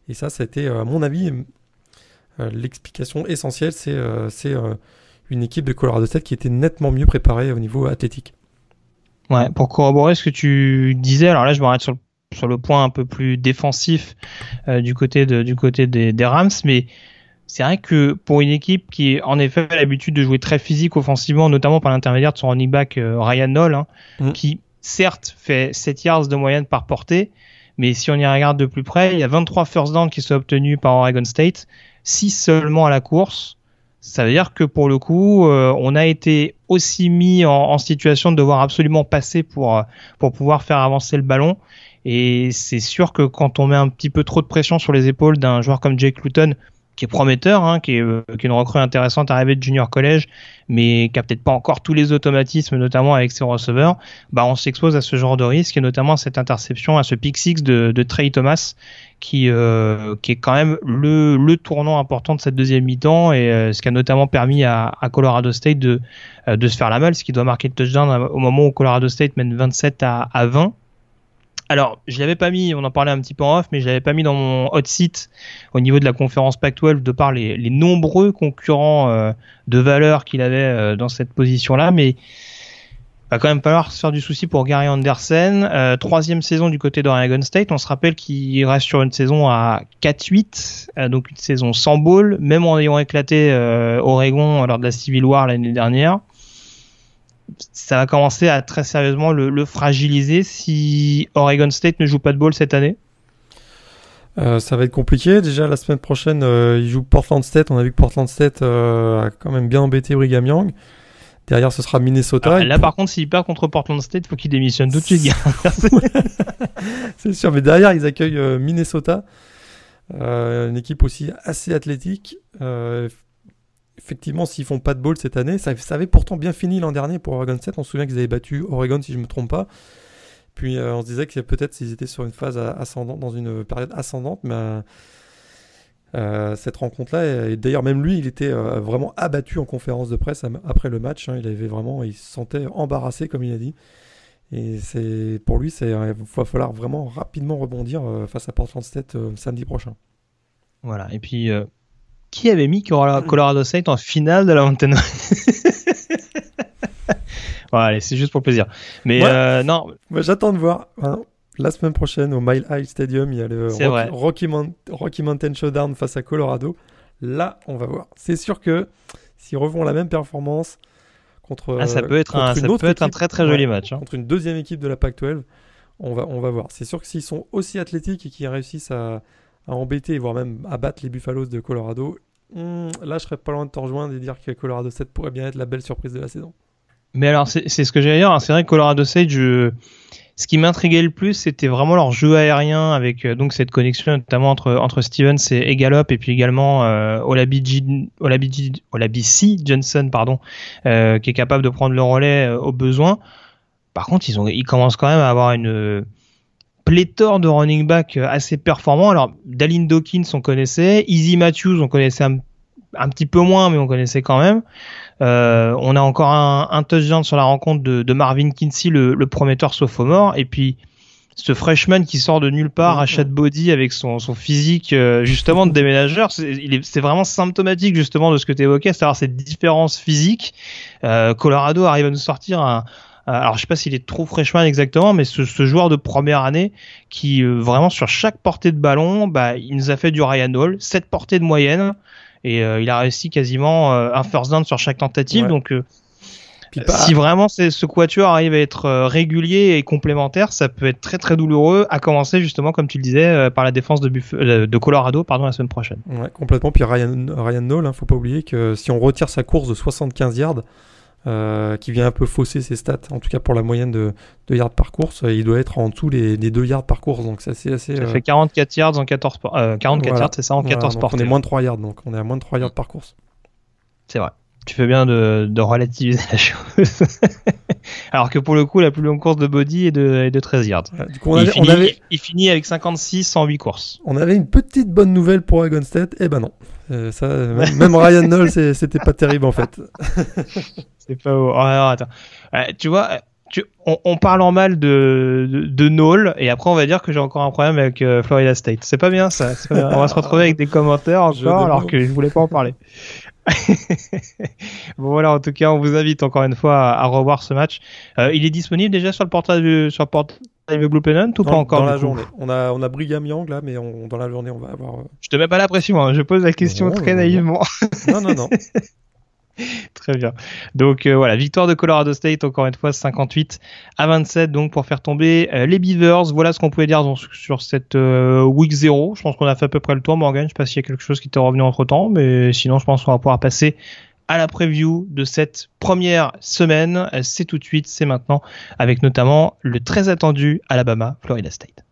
Et ça, été, à mon avis, l'explication essentielle. C'est une équipe de Colorado State qui était nettement mieux préparée au niveau athlétique. Ouais, pour corroborer ce que tu disais, alors là je m'arrête sur le sur le point un peu plus défensif du côté du côté des, des Rams, mais c'est vrai que pour une équipe qui en effet a l'habitude de jouer très physique offensivement, notamment par l'intermédiaire de son running back euh, Ryan Noll, hein, mm. qui certes fait 7 yards de moyenne par portée, mais si on y regarde de plus près, il y a 23 first downs qui sont obtenus par Oregon State, 6 seulement à la course. Ça veut dire que pour le coup, euh, on a été aussi mis en, en, situation de devoir absolument passer pour pour pouvoir faire avancer le ballon. Et c'est sûr que quand on met un petit peu trop de pression sur les épaules d'un joueur comme Jake Luton, qui est prometteur, hein, qui, est, euh, une recrue intéressante arrivée de junior collège, mais qui a peut-être pas encore tous les automatismes, notamment avec ses receveurs, bah on s'expose à ce genre de risque, et notamment à cette interception, à ce pick six de, de Trey Thomas, qui, euh, qui est quand même le, le tournant important de cette deuxième mi-temps, et euh, ce qui a notamment permis à, à Colorado State de, euh, de se faire la malle, ce qui doit marquer le touchdown au moment où Colorado State mène 27 à, à 20 alors, je l'avais pas mis, on en parlait un petit peu en off, mais je l'avais pas mis dans mon hot seat au niveau de la conférence Pac-12 de par les, nombreux concurrents euh, de valeur qu'il avait euh, dans cette position-là, mais va quand même falloir se faire du souci pour Gary Anderson. Euh, troisième saison du côté d'Oregon State. On se rappelle qu'il reste sur une saison à 4-8, donc une saison sans ball, même en ayant éclaté Oregon lors de la Civil War l'année dernière ça va commencer à très sérieusement le, fragiliser si Oregon State ne joue pas de ball cette année? Euh, ça va être compliqué. Déjà, la semaine prochaine, euh, il joue Portland State. On a vu que Portland State euh, a quand même bien embêté Brigham Young. Derrière, ce sera Minnesota. Ah, là, par contre, s'il perd contre Portland State, faut qu'il démissionne tout de suite. C'est sûr, mais derrière, ils accueillent euh, Minnesota, une équipe aussi assez athlétique. Euh, effectivement, s'ils font pas de ball cette année, ça, avait pourtant bien fini l'an dernier pour Oregon State. On se souvient qu'ils avaient battu Oregon, si je me trompe pas. Puis euh, on se disait que peut-être s'ils étaient sur une phase ascendante, dans une période ascendante, mais euh, cette rencontre-là, et d'ailleurs même lui, il était euh, vraiment abattu en conférence de presse après le match. hein. il avait vraiment, il se sentait embarrassé, comme il a dit. Et c'est pour lui, il va falloir vraiment rapidement rebondir euh, face à Portland State euh, samedi prochain. Voilà. Et puis, euh, qui avait mis Colo- Colorado State en finale de la Mountain allez, c'est juste pour plaisir. Mais Ouais. euh, non, j'attends de voir. hein. La semaine prochaine, au Mile High Stadium, il y a le Rocky, vrai. Rocky Mount- Rocky Mountain Showdown face à Colorado. Là, on va voir. C'est sûr que s'ils refont la même performance contre, ah, ça peut être, un, ça peut être très très joli match. hein. contre une deuxième équipe de la Pac-12, on va, on va voir. C'est sûr que s'ils sont aussi athlétiques et qu'ils réussissent à, à embêter, voire même à battre les Buffaloes de Colorado, hmm, là, je serais pas loin de te rejoindre et dire que Colorado 7 pourrait bien être la belle surprise de la saison. Mais alors, c'est ce que j'allais dire. hein. C'est vrai que Colorado State, je... ce qui m'intriguait le plus, c'était vraiment leur jeu aérien avec euh, donc cette connexion notamment entre entre Stevens et, Gallup et puis également euh, Olabiji Olabiji Olabisi Johnson pardon, euh, qui est capable de prendre le relais euh, au besoin. Par contre, ils ont ils commencent quand même à avoir une pléthore de running back euh, assez performants. Alors, Dalin Dawkins, on connaissait, Easy Matthews, on connaissait un, un petit peu moins, mais on connaissait quand même. Euh, on a encore un, un touchdown sur la rencontre de, de Marvin Kinsey, le, le prometteur sophomore, et puis ce freshman qui sort de nulle part, à de body avec son, son physique euh, justement de déménageur, c'est est- vraiment symptomatique justement de ce que tu évoquais, c'est-à-dire cette différence physique. Euh, Colorado arrive à nous sortir un- alors je sais pas s'il est trop freshman exactement, mais ce, ce joueur de première année qui euh, vraiment sur chaque portée de ballon, bah, il nous a fait du Ryan Hall, cette portée de moyenne. Et euh, il a réussi quasiment euh, un first down sur chaque tentative. Ouais. Donc, euh, pas- si vraiment ce quatuor arrive à être euh, régulier et complémentaire, ça peut être très très douloureux. À commencer justement, comme tu le disais, euh, par la défense de, Buff- euh, de Colorado, pardon, la semaine prochaine. Ouais, complètement. Puis Ryan, Ryan Noll, hein, faut pas oublier que si on retire sa course de 75 yards, euh, qui vient un peu fausser ses stats, en tout cas pour la moyenne de, de yards par course, il doit être en dessous des, des 2 yards par course. Donc c'est assez. assez Ça euh, fait 44 yards en 14 por- euh, 44 Voilà. yards, c'est ça, en voilà, 14 donc portées. On est moins de 3 yards, donc on est à moins de 3 yards par course. C'est vrai. Tu fais bien de, de relativiser la chose. Alors que pour le coup, la plus longue course de Body est de, est de 13 yards. Voilà, du coup, on il, finit, on, avait, il finit avec 56 en 8 courses. on avait une petite bonne nouvelle pour Oregon State. Eh ben non. Euh, ça, même, même Ryan Noll, c'est- c'était pas terrible en fait. C'est pas. Oh, alors, attends. Euh, tu vois, euh, tu, on, on parle en mal de, de, de Knoll, et après on va dire que j'ai encore un problème avec euh, Florida State. C'est pas bien ça. c'est pas bien. On va se retrouver avec des commentaires encore, alors que je voulais pas en parler. bon voilà, en tout cas, on vous invite encore une fois à, à revoir ce match. Euh, il est disponible déjà sur le portail de, sur le portail de Blue Pennant ou pas encore dans la journée. On a, on a Brigham Young là, mais on- dans la journée, on va avoir. Je te mets pas la pression, hein, je pose la question Non, très non. naïvement. Non, non, non. Très bien. Donc euh, voilà, victoire de Colorado State encore une fois 58 à 27 donc pour faire tomber euh, les Beavers. Voilà ce qu'on pouvait dire sur cette euh, week 0. Je pense qu'on a fait à peu près le tour Morgan, je sais pas s'il y a quelque chose qui t'est revenu entre-temps mais sinon je pense qu'on va pouvoir passer à la preview de cette première semaine. C'est tout de suite, c'est maintenant avec notamment le très attendu Alabama Florida State.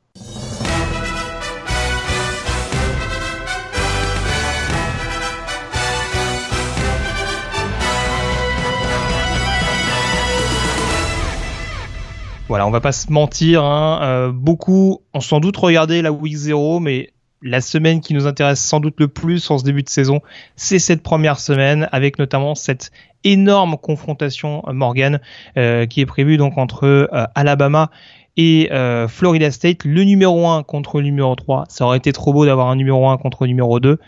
Voilà, on va pas se mentir, hein, euh, beaucoup ont sans doute regardé la Week 0, mais la semaine qui nous intéresse sans doute le plus en ce début de saison, c'est cette première semaine, avec notamment cette énorme confrontation euh, Morgan euh, qui est prévue donc entre euh, Alabama et euh, Florida State, le numéro 1 contre le numéro 3. Ça aurait été trop beau d'avoir un numéro 1 contre le numéro 2.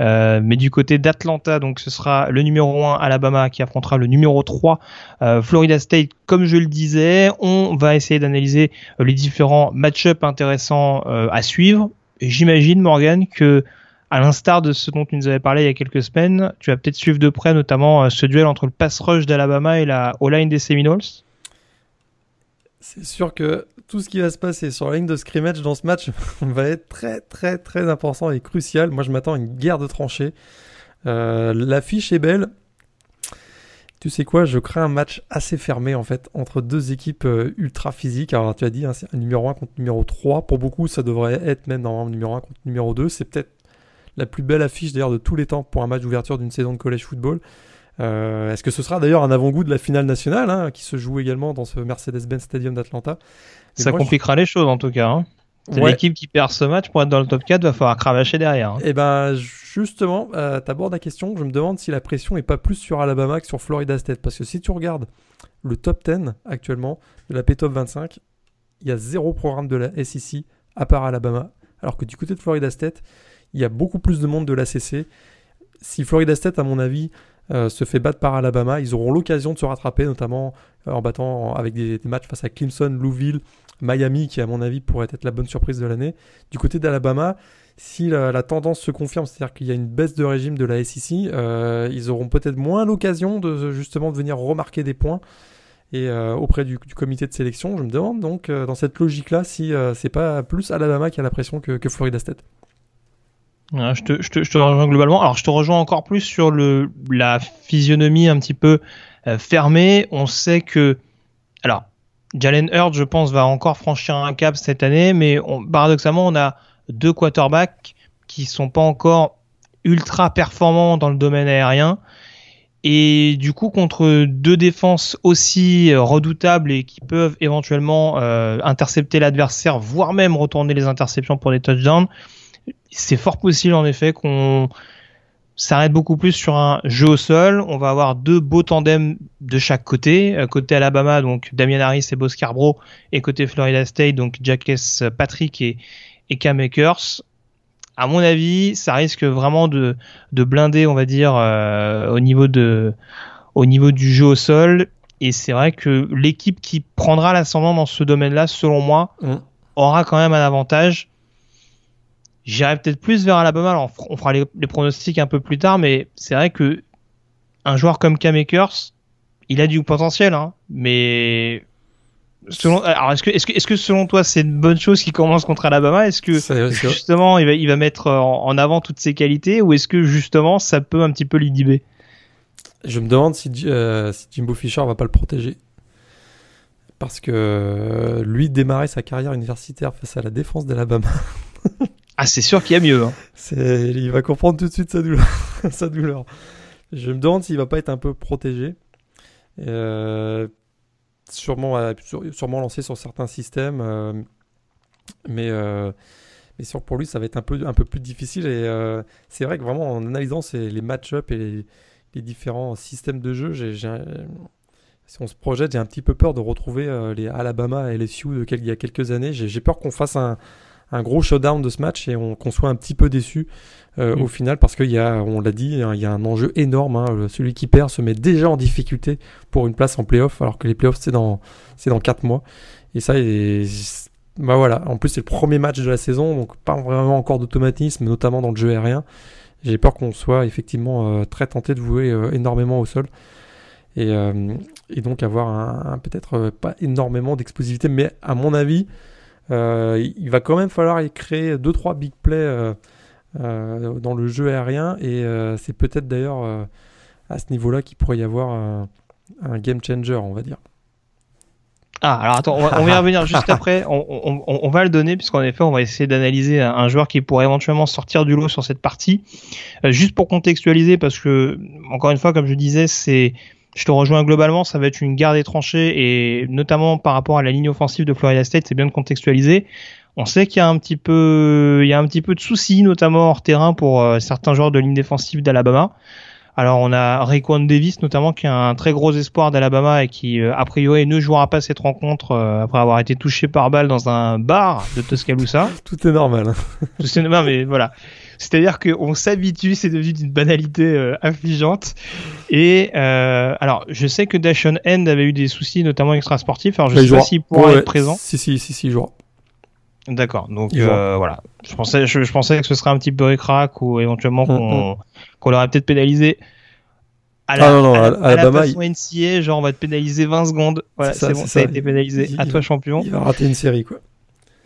Euh, mais du côté d'Atlanta, donc ce sera le numéro 1 Alabama qui affrontera le numéro 3 euh, Florida State. Comme je le disais, on va essayer d'analyser les différents match-ups intéressants à suivre. J'imagine, Morgan, que à l'instar de ce dont tu nous avais parlé il y a quelques semaines, tu vas peut-être suivre de près notamment ce duel entre le pass rush d'Alabama et la O-line des Seminoles? C'est sûr que tout ce qui va se passer sur la ligne de scrimmage dans ce match va être très très très important et crucial. Moi je m'attends à une guerre de tranchées. Euh, L'affiche est belle. Tu sais quoi, je crée un match assez fermé en fait entre deux équipes euh, ultra physiques. Alors tu as dit, hein, numéro 1 contre numéro 3. Pour beaucoup, ça devrait être même normalement numéro 1 contre numéro 2. C'est peut-être la plus belle affiche d'ailleurs de tous les temps pour un match d'ouverture d'une saison de college football. Euh, Est-ce que ce sera d'ailleurs un avant-goût de la finale nationale hein, qui se joue également dans ce Mercedes-Benz Stadium d'Atlanta? Ça moi, compliquera je... les choses en tout cas. Hein. Ouais. L'équipe qui perd ce match pour être dans le top 4 va falloir cravacher derrière. Hein. Et ben justement, euh, tu abordes la question. Je me demande si la pression est pas plus sur Alabama que sur Florida State. Parce que si tu regardes le top 10 actuellement de la P-Top 25, il y a zéro programme de la SEC à part Alabama. Alors que du côté de Florida State, il y a beaucoup plus de monde de l'ACC. Si Florida State, à mon avis, euh, se fait battre par Alabama, ils auront l'occasion de se rattraper, notamment euh, en battant avec des, des, matchs face à Clemson, Louisville, Miami, qui à mon avis pourrait être la bonne surprise de l'année. Du côté d'Alabama, si la, tendance se confirme, c'est-à-dire qu'il y a une baisse de régime de la SEC, euh, ils auront peut-être moins l'occasion de justement de venir remarquer des points. Et euh, auprès du, comité de sélection, je me demande donc euh, dans cette logique-là si c'est pas plus Alabama qui a la pression que, que Florida State. Je te, je, te, rejoins globalement. Alors, je te rejoins encore plus sur le, la physionomie un petit peu fermée. On sait que, alors, Jalen Hurd, je pense, va encore franchir un cap cette année, mais on, paradoxalement, on a deux quarterbacks qui sont pas encore ultra performants dans le domaine aérien. Et du coup, contre deux défenses aussi redoutables et qui peuvent éventuellement euh, intercepter l'adversaire, voire même retourner les interceptions pour des touchdowns, c'est fort possible en effet qu'on s'arrête beaucoup plus sur un jeu au sol. On va avoir deux beaux tandems de chaque côté. Côté Alabama, donc Damian Harris et Bo Scarborough, et côté Florida State, donc Jacques Patrick et, et Cam Akers. À mon avis, ça risque vraiment de, de blinder, on va dire, euh, au niveau de au niveau du jeu au sol. Et c'est vrai que l'équipe qui prendra l'ascendant dans ce domaine-là, selon moi, mmh. aura quand même un avantage J'irai peut-être plus vers Alabama. Alors, on fera les, les, pronostics un peu plus tard, mais c'est vrai que un joueur comme Cam Akers, il a du potentiel, hein, mais selon, alors est-ce que, est-ce que, est-ce que selon toi c'est une bonne chose qu'il commence contre Alabama? Est-ce que justement il va, il va mettre en, en, avant toutes ses qualités, ou est-ce que justement ça peut un petit peu l'inhiber? Je me demande si, euh, si Jimbo Fisher va pas le protéger. Parce que euh, lui démarrer sa carrière universitaire face à la défense d'Alabama. Ah, c'est sûr qu'il y a mieux. Hein. Il va comprendre tout de suite sa douleur. sa douleur. Je me demande s'il va pas être un peu protégé. Euh, sûrement, sûrement lancé sur certains systèmes. Euh, mais, euh, mais sûr pour lui, ça va être un peu, un peu plus difficile. Et c'est vrai que vraiment, en analysant les match-up et les, différents systèmes de jeu, si on se projette, j'ai un petit peu peur de retrouver les Alabama et les Sioux il y a quelques années. J'ai peur qu'on fasse un un gros showdown de ce match et on, qu'on soit un petit peu déçu euh, mmh. au final parce qu'il y a, on l'a dit, il y a un enjeu énorme. Hein. Celui qui perd se met déjà en difficulté pour une place en playoff alors que les playoffs c'est dans c'est dans quatre mois. Et ça, et, bah voilà. En plus c'est le premier match de la saison donc pas vraiment encore d'automatisme, notamment dans le jeu aérien. J'ai peur qu'on soit effectivement euh, très tenté de vouer euh, énormément au sol. Et, et donc avoir un, un peut-être pas énormément d'explosivité, mais à mon avis, il va quand même falloir y créer 2-3 big plays euh, euh, dans le jeu aérien et c'est peut-être d'ailleurs à ce niveau-là qu'il pourrait y avoir un, un, game changer, on va dire. Ah, alors attends, on va, on va y revenir juste après. On, on, on, va le donner, puisqu'en effet, on va essayer d'analyser un, un, joueur qui pourrait éventuellement sortir du lot sur cette partie. Euh, juste pour contextualiser, parce que, encore une fois, comme je disais, c'est je te rejoins globalement, ça va être une guerre des tranchées et notamment par rapport à la ligne offensive de Florida State, c'est bien de contextualiser. On sait qu'il y a un petit peu, il y a un petit peu de soucis, notamment hors terrain pour euh, certains joueurs de ligne défensive d'Alabama. Alors on a Raekwon Davis notamment qui est un très gros espoir d'Alabama et qui euh, a priori ne jouera pas cette rencontre euh, après avoir été touché par balle dans un bar de Tuscaloosa. Tout est normal. Tout est normal, mais voilà. C'est-à-dire qu'on s'habitue, c'est devenu d'une banalité euh, affligeante. Et euh, alors, je sais que Dashon End avait eu des soucis, notamment extrasportifs. Alors, je ne sais pas s'il pourra ouais, être présent. Si, si, si, si, il jouera. D'accord. Donc euh, voilà. Je pensais, je, je, pensais que ce serait un petit peu écrac ou éventuellement qu'on mm -hmm. qu l'aurait peut-être pénalisé. à la, ah non, non, à, à, Alabama, la NCA, genre on va te pénaliser 20 secondes. Voilà, c'est bon, ça, a été pénalisé. à toi champion. Il va rater une série quoi.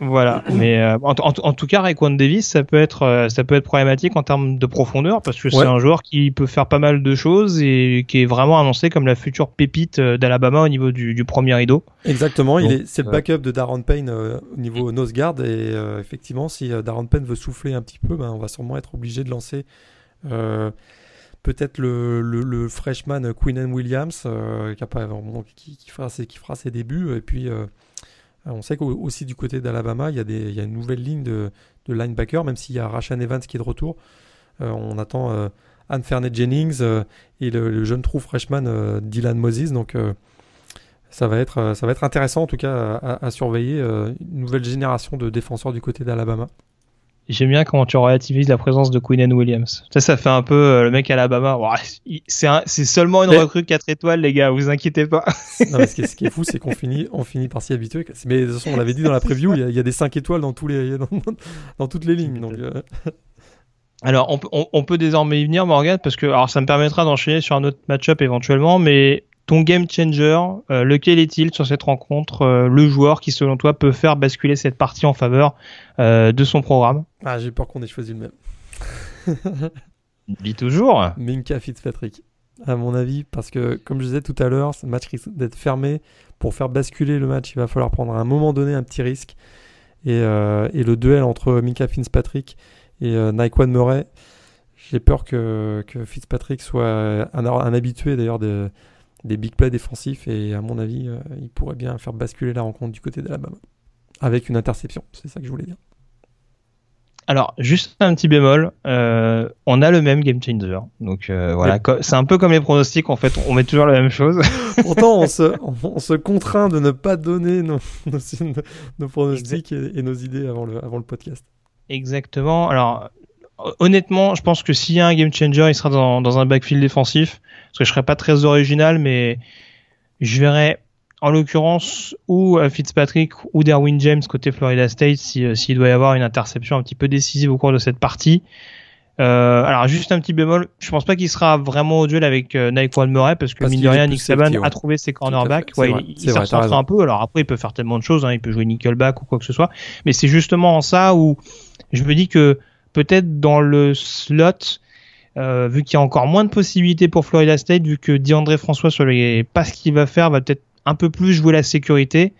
Voilà, mais euh, en, en, tout cas, Raekwon Davis, ça peut être, euh, ça peut être problématique en termes de profondeur parce que c'est un joueur qui peut faire pas mal de choses et qui est vraiment annoncé comme la future pépite euh, d'Alabama au niveau du, du, premier rideau. Exactement, il est, c'est le backup de Darren Payne au niveau nose guard et effectivement, si Darren Payne veut souffler un petit peu, ben, on va sûrement être obligé de lancer peut-être le, le, le, freshman Quinnen Williams qui, a pas, qui, qui, fera ses, qui fera ses débuts et puis euh, on sait qu'aussi du côté d'Alabama, il, y a une nouvelle ligne de, de linebacker, même s'il y a Rashan Evans qui est de retour. Euh, on attend euh, Anne Fernet Jennings et le, jeune trou freshman Dylan Moses. Donc ça va, être, intéressant en tout cas à surveiller une nouvelle génération de défenseurs du côté d'Alabama. J'aime bien comment tu relativises la présence de Queen Williams. Ça, ça fait un peu euh, le mec à Alabama. c'est seulement une recrue 4 étoiles, les gars, vous inquiétez pas. non, mais ce, qui est, ce, qui est, fou, c'est qu'on finit, on finit par s'y habituer. Mais de toute façon, on l'avait dit dans la preview, il y, a, il y, a des 5 étoiles dans, tous les, dans, dans toutes les lignes. Donc, euh... Alors, on, on, on, peut désormais y venir, Morgan, parce que alors, ça me permettra d'enchaîner sur un autre match-up éventuellement, mais ton game changer, euh, lequel est-il sur cette rencontre euh, Le joueur qui, selon toi, peut faire basculer cette partie en faveur euh, de son programme? Ah, j'ai peur qu'on ait choisi le même. Dis toujours. Minka Fitzpatrick, à mon avis, parce que, comme je disais tout à l'heure, ce match risque d'être fermé. Pour faire basculer le match, il va falloir prendre à un moment donné un petit risque. Et, et le duel entre Minka Fitzpatrick et Naquan Murray, j'ai peur que, que, Fitzpatrick soit un, un habitué d'ailleurs de des big plays défensifs et à mon avis, euh, il pourrait bien faire basculer la rencontre du côté d'Alabama avec une interception. C'est ça que je voulais dire. Alors, juste un petit bémol, euh, on a le même game changer. Donc euh, voilà, c'est un peu comme les pronostics, en fait, on met toujours la même chose. Pourtant, on se, on, se contraint de ne pas donner nos, nos, pronostics et, nos idées avant le, avant le podcast. Exactement. Alors, honnêtement, je pense que s'il y a un game changer, il sera dans, dans un backfield défensif. Parce que je serais pas très original, mais je verrais en l'occurrence ou euh, Fitzpatrick ou Derwin James côté Florida State euh, s'il doit y avoir une interception un petit peu décisive au cours de cette partie. Euh, alors juste un petit bémol, je pense pas qu'il sera vraiment au duel avec euh, Naquan Murray parce que mine de rien Nick Saban a trouvé ses cornerbacks, ouais, il, il s'est un peu. Alors après il peut faire tellement de choses, hein, il peut jouer nickelback ou quoi que ce soit, mais c'est justement en ça où je me dis que peut-être dans le slot euh, vu qu'il y a encore moins de possibilités pour Florida State, vu que DeAndre François sur les passes qu'il va faire va peut-être un peu plus jouer la sécurité,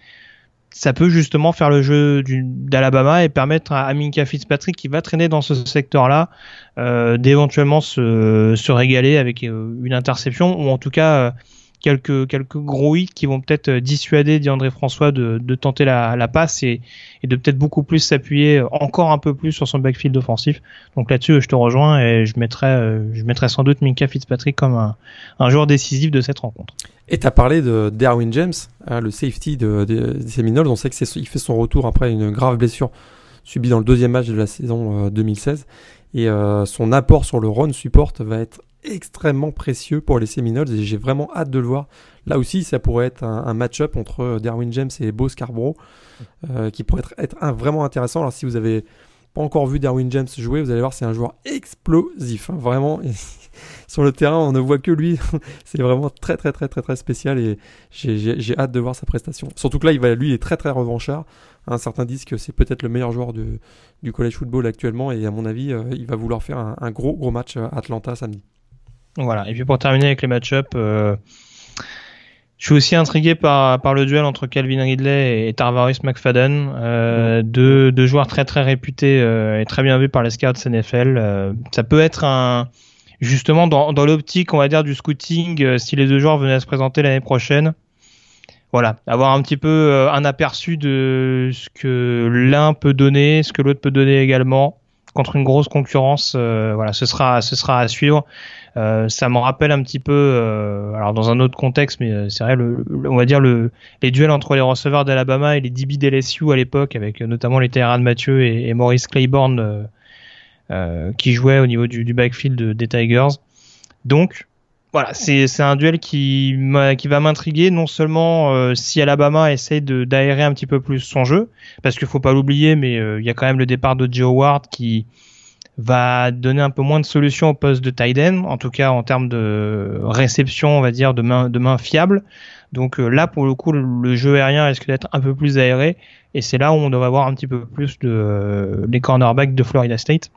ça peut justement faire le jeu d'Alabama et permettre à Minka Fitzpatrick qui va traîner dans ce secteur-là euh, d'éventuellement se, régaler avec euh, une interception ou en tout cas quelques quelques gros hits qui vont peut-être euh, dissuader DeAndre François de, de tenter la, la passe et, et, de peut-être beaucoup plus s'appuyer encore un peu plus sur son backfield offensif. Donc là-dessus, je te rejoins et je mettrais euh, je mettrais sans doute Minka Fitzpatrick comme un, un joueur décisif de cette rencontre. Et tu as parlé de Derwin James, hein, le safety de, des Seminoles. On sait que c'est il fait son retour après une grave blessure subie dans le deuxième match de la saison 2016 euh, et son apport sur le run support va être extrêmement précieux pour les Seminoles et j'ai vraiment hâte de le voir. Là aussi, ça pourrait être un, match-up entre Darwin James et Bo Scarborough euh, qui pourrait être, être vraiment intéressant. Alors si vous avez pas encore vu Darwin James jouer, vous allez voir, c'est un joueur explosif. Hein, vraiment, sur le terrain, on ne voit que lui. c'est vraiment très, très, très, très, très spécial et j'ai hâte de voir sa prestation. Surtout que là, il va, lui, il est très, très revanchard. Hein, certains disent que c'est peut-être le meilleur joueur de, du college football actuellement et à mon avis, euh, il va vouloir faire un, un, gros, gros match à Atlanta samedi. Voilà. Et puis pour terminer avec les match-up, euh, je suis aussi intrigué par, par le duel entre Calvin Ridley et Tarvaris McFadden, euh, deux, deux, joueurs très très réputés euh, et très bien vus par les scouts NFL. Euh, ça peut être un justement dans, dans l'optique, on va dire, du scouting, euh, si les deux joueurs venaient à se présenter l'année prochaine. Voilà, avoir un petit peu un aperçu de ce que l'un peut donner, ce que l'autre peut donner également contre une grosse concurrence. voilà, ce sera ce sera à suivre. Euh, ça me rappelle un petit peu, euh, alors dans un autre contexte, mais euh, c'est vrai, le, on va dire le, les duels entre les receveurs d'Alabama et les DB d'LSU à l'époque, avec notamment les Tyrann Mathieu et, Maurice Claiborne qui jouaient au niveau du, du backfield des Tigers. Donc, voilà, c'est un duel qui, qui va m'intriguer non seulement euh, si Alabama essaie d'aérer un petit peu plus son jeu, parce qu'il faut pas l'oublier, mais il y a quand même le départ de Joe Ward qui va donner un peu moins de solutions au poste de tight end, en tout cas en termes de réception, on va dire, de main, de fiable. Donc euh, là, pour le coup, le, jeu aérien risque d'être un peu plus aéré, et c'est là où on devrait voir un petit peu plus de euh, les cornerbacks de Florida State.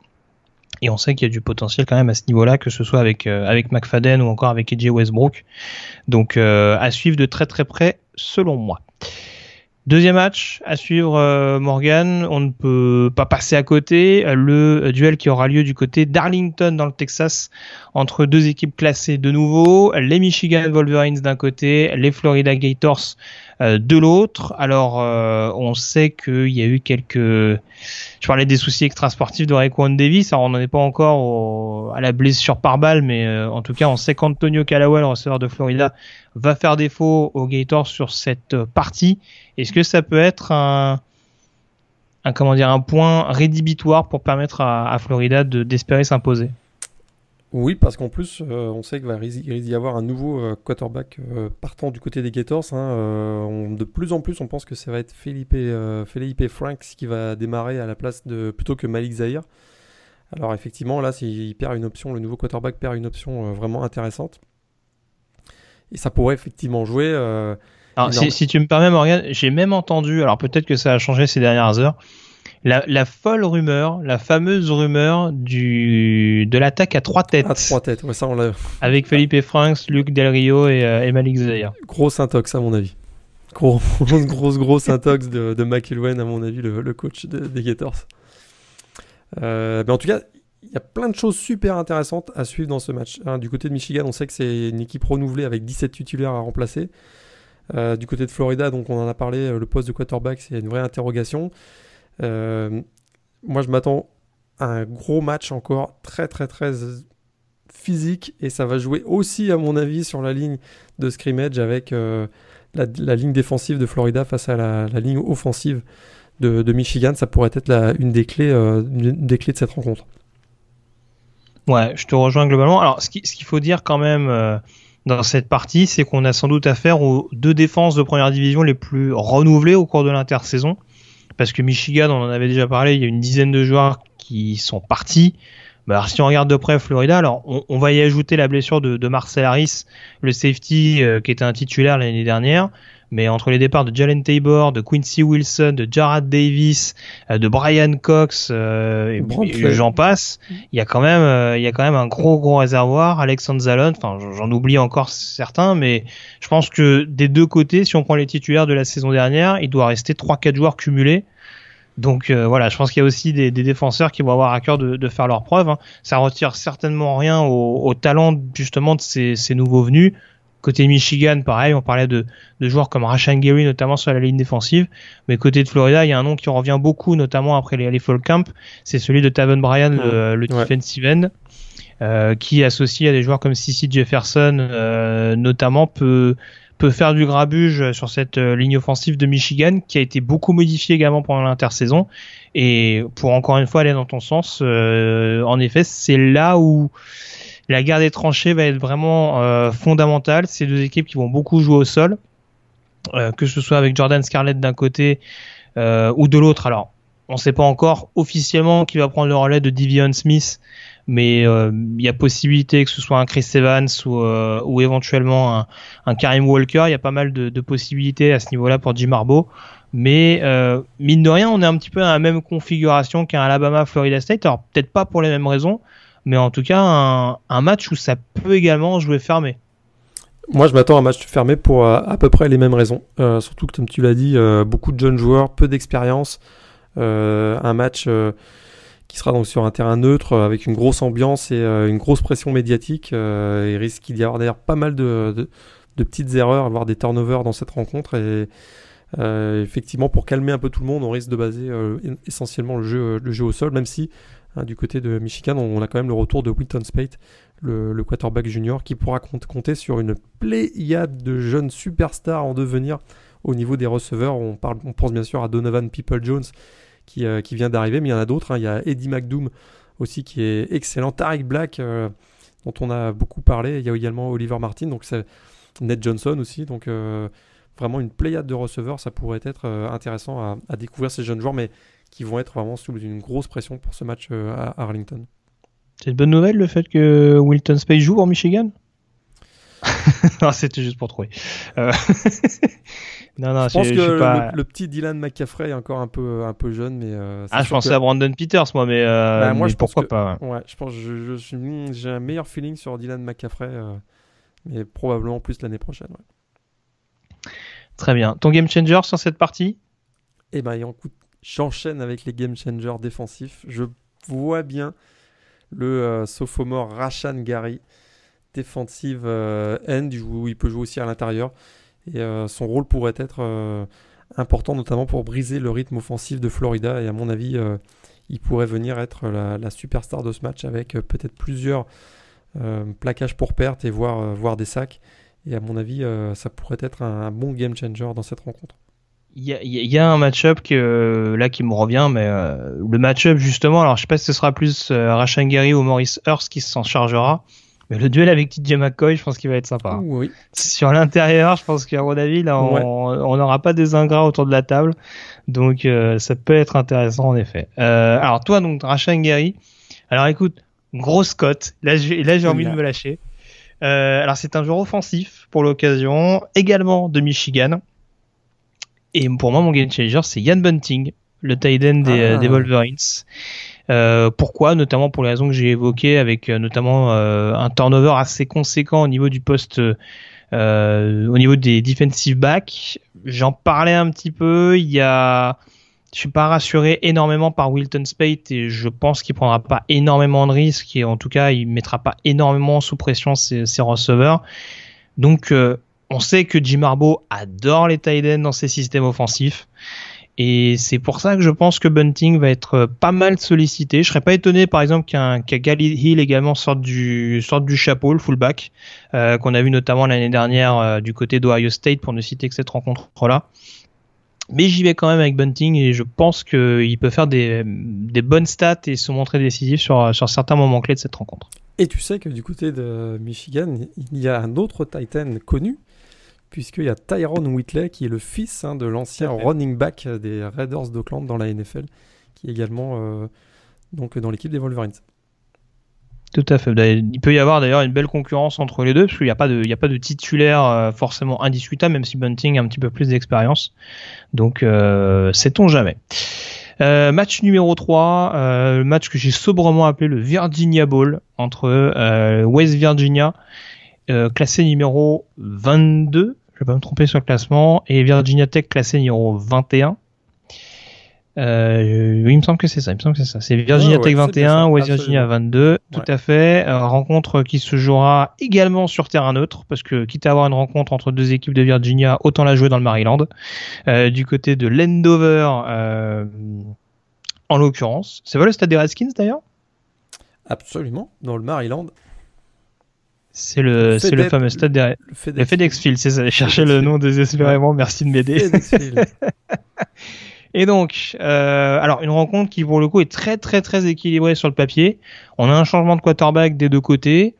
Et on sait qu'il y a du potentiel quand même à ce niveau-là, que ce soit avec euh, avec McFadden ou encore avec AJ Westbrook. Donc à suivre de très très près, selon moi. Deuxième match à suivre, euh, Morgan. On ne peut pas passer à côté. Le duel qui aura lieu du côté d'Arlington dans le Texas entre deux équipes classées de nouveau. Les Michigan Wolverines d'un côté, les Florida Gators euh, de l'autre. Alors, euh, on sait qu'il y a eu quelques... Je parlais des soucis extrasportifs de Raekwon Davis. Alors, on n'en est pas encore à la blessure par balle, mais euh, en tout cas, on sait qu'Antonio Callaway, le receveur de Florida, va faire défaut aux Gators sur cette partie. Est-ce que ça peut être un, un comment dire un point rédhibitoire pour permettre à, à Florida de d'espérer s'imposer? Oui, parce qu'en plus, euh, on sait qu'il va y avoir un nouveau euh, quarterback euh, partant du côté des Gators. Hein, de plus en plus, on pense que ça va être Felipe, Felipe Franks qui va démarrer à la place de plutôt que Malik Zahir. Alors effectivement, là, s'il perd une option, le nouveau quarterback perd une option vraiment intéressante. Et ça pourrait effectivement jouer. alors, si, si, tu me permets, Morgan, j'ai même entendu, alors peut-être que ça a changé ces dernières heures, la, folle rumeur, la fameuse rumeur du de l'attaque à trois têtes. À trois têtes, ouais, ça on l'a. Avec Felipe Franks, Luc Del Rio et, euh, Malik Zahir. Gros intox à mon avis. Gros, grosse, grosse, grosse intox de, de McIlwain à mon avis, le, coach des Gators. Euh, mais en tout cas, il y a plein de choses super intéressantes à suivre dans ce match. Hein, du côté de Michigan, on sait que c'est une équipe renouvelée avec 17 titulaires à remplacer. Euh, du côté de Florida, donc on en a parlé, le poste de quarterback, c'est une vraie interrogation. Euh, moi, je m'attends à un gros match encore, très très très physique, et ça va jouer aussi, à mon avis, sur la ligne de scrimmage avec euh, la, ligne défensive de Florida face à la, ligne offensive de, Michigan. Ça pourrait être une, des clés, euh, une des clés de cette rencontre. Ouais, je te rejoins globalement. Alors, ce qu'il faut dire quand même dans cette partie, c'est qu'on a sans doute affaire aux deux défenses de première division les plus renouvelées au cours de l'intersaison parce que Michigan, on en avait déjà parlé, il y a une dizaine de joueurs qui sont partis. Bah, alors, si on regarde de près Florida, alors on, va y ajouter la blessure de, Marcel Harris, le safety euh, qui était un titulaire l'année dernière. Mais entre les départs de Jalen Tabor, de Quincy Wilson, de Jarrad Davis, euh, de Brian Cox, euh, et, j'en passe, il y a quand même, il y a quand même un gros gros réservoir. Alexandre Zalon, enfin j'en oublie encore certains, mais je pense que des deux côtés, si on prend les titulaires de la saison dernière, il doit rester 3-4 joueurs cumulés donc euh, voilà, je pense qu'il y a aussi des, défenseurs qui vont avoir à cœur de, faire leur preuve. Hein. Ça retire certainement rien au, talent justement de ces, nouveaux venus. Côté Michigan, pareil, on parlait de, joueurs comme Rashan Gary notamment sur la ligne défensive. Mais côté de Florida, il y a un nom qui revient beaucoup, notamment après les, les Fall Camp. C'est celui de Taven Bryan, le, le defensive end. Euh, qui associé à des joueurs comme Cici Jefferson euh, notamment peut peut faire du grabuge sur cette euh, ligne offensive de Michigan qui a été beaucoup modifiée également pendant l'intersaison. Et pour encore une fois aller dans ton sens, euh, en effet, c'est là où la guerre des tranchées va être vraiment euh, fondamentale. C'est deux équipes qui vont beaucoup jouer au sol, que ce soit avec Jordan Scarlett d'un côté ou de l'autre. Alors, on ne sait pas encore officiellement qui va prendre le relais de Divion Smith mais euh, il y a possibilité que ce soit un Chris Evans ou, euh, éventuellement un, Karim Walker. Il y a pas mal de, possibilités à ce niveau-là pour Jim Harbaugh. Mais euh, mine de rien, on est un petit peu dans la même configuration qu'un Alabama-Florida State. Alors peut-être pas pour les mêmes raisons, mais en tout cas un, match où ça peut également jouer fermé. Moi, je m'attends à un match fermé pour à peu près les mêmes raisons. surtout que, comme tu l'as dit, beaucoup de jeunes joueurs, peu d'expérience. un match qui sera donc sur un terrain neutre euh, avec une grosse ambiance et euh, une grosse pression médiatique. Euh, il risque d'y avoir d'ailleurs pas mal de, petites erreurs, voire des turnovers dans cette rencontre. Et effectivement, pour calmer un peu tout le monde, on risque de baser essentiellement le jeu au sol, même si hein, du côté de Michigan, on, a quand même le retour de Wilton Spate, le, quarterback junior, qui pourra compter sur une pléiade de jeunes superstars en devenir au niveau des receveurs. On, pense bien sûr à Donovan People-Jones, euh, qui, vient d'arriver, mais il y en a d'autres. Hein. Il y a Eddie McDoom aussi qui est excellent. Tariq Black, euh, dont on a beaucoup parlé. Il y a également Oliver Martin, donc Ned Johnson aussi. Donc euh, vraiment une pléiade de receveurs, ça pourrait être intéressant à, découvrir ces jeunes joueurs, mais qui vont être vraiment sous une grosse pression pour ce match à Arlington. C'est une bonne nouvelle le fait que Wilton Space joue en Michigan? C'était juste pour trouver. Euh, non, non, je pense que le, petit Dylan McCaffrey est encore un peu, un peu jeune, mais. Euh, ah, je pensais à Brandon Peters, moi, mais, euh, bah, moi, je pourquoi pas. Ouais, je pense, je, j'ai un meilleur feeling sur Dylan McCaffrey, mais probablement plus l'année prochaine. Très bien. Ton game changer sur cette partie? Eh ben, j'enchaîne avec les game changers défensifs. Je vois bien le sophomore Rashan Gary défensive euh, end, où il peut jouer aussi à l'intérieur. Et euh, son rôle pourrait être euh, important, notamment pour briser le rythme offensif de Florida. Et à mon avis, il pourrait venir être la, superstar de ce match avec peut-être plusieurs plaquages pour perte et voir, voir des sacs. Et à mon avis, ça pourrait être un, bon game changer dans cette rencontre. Il y, a, un match-up là qui me revient, mais le match-up justement, alors je sais pas si ce sera plus Rashan Gary ou Maurice Hurst qui s'en chargera, mais le duel avec TJ McCoy, je pense qu'il va être sympa. Oui. Sur l'intérieur, je pense qu'à mon avis, là, on n'aura pas des ingrats autour de la table. Donc, euh, ça peut être intéressant, en effet. Euh, alors, toi, donc, Rashan Gary. Alors, écoute, grosse cote. Là, j'ai, là, j'ai envie de me lâcher. Euh, alors, c'est un joueur offensif pour l'occasion, également de Michigan. Et pour moi, mon game changer, c'est Ian Bunting, le tight end des, ah. des Wolverines. Euh, pourquoi? Notamment pour les raisons que j'ai évoquées, avec euh, notamment euh, un turnover assez conséquent au niveau du poste, au niveau des defensive backs. J'en parlais un petit peu. Il y a, je suis pas rassuré énormément par Wilton Spate et je pense qu'il prendra pas énormément de risques et en tout cas il mettra pas énormément sous pression ses, ses receveurs. Donc on sait que Jim Harbaugh adore les tight ends dans ses systèmes offensifs. Et c'est pour ça que je pense que Bunting va être euh, pas mal sollicité. Je serais pas étonné, par exemple, qu'un qu Hill également sorte du chapeau, le fullback, euh, qu'on a vu notamment l'année dernière euh, du côté d'Ohio State, pour ne citer que cette rencontre-là. Mais j'y vais quand même avec Bunting et je pense qu'il peut faire des, des bonnes stats et se montrer décisif sur, sur certains moments clés de cette rencontre. Et tu sais que du côté de Michigan, il y a un autre Titan connu puisqu'il y a Tyrone Whitley qui est le fils hein, de l'ancien running back des Raiders d'Oakland dans la NFL, qui est également euh, donc dans l'équipe des Wolverines. Tout à fait. Il peut y avoir d'ailleurs une belle concurrence entre les deux, parce qu'il n'y a, pas de, a pas de titulaire euh, forcément indiscutable, même si Bunting a un petit peu plus d'expérience. Donc, euh, sait-on jamais. match numéro 3, le match que j'ai sobrement appelé le Virginia Bowl entre West Virginia, classé numéro 22, je vais pas me tromper sur le classement, et Virginia Tech classé numéro 21. Euh, oui, il me semble que c'est ça. Il me semble que c'est ça. C'est Virginia Tech 21, West Virginia 22. Tout à fait. Euh, rencontre qui se jouera également sur terrain neutre, parce que quitte à avoir une rencontre entre deux équipes de Virginia, autant la jouer dans le Maryland. Euh, du côté de Landover, euh, en l'occurrence. C'est pas le stade des Redskins d'ailleurs? Absolument, dans le Maryland. C'est le, c'est le fameux stade derrière. Le FedEx, Field, c'est ça. Chercher le nom désespérément. Merci de m'aider. Et donc, euh, alors une rencontre qui pour le coup est très très très équilibrée sur le papier. On a un changement de quarterback des deux côtés.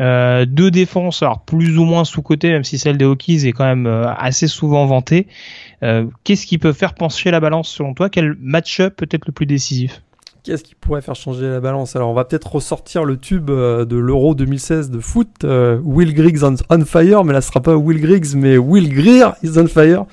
Euh, deux défenses, alors plus ou moins sous côté, même si celle des Hokies est quand même euh, assez souvent vantée. Euh, qu'est-ce qui peut faire pencher la balance selon toi? Quel match-up peut être le plus décisif? Qu'est-ce qui pourrait faire changer la balance? Alors, on va peut-être ressortir le tube euh, de l'Euro 2016 de foot, euh, Will Griggs on, fire, mais là, ce sera pas Will Griggs, mais Will Greer is on fire,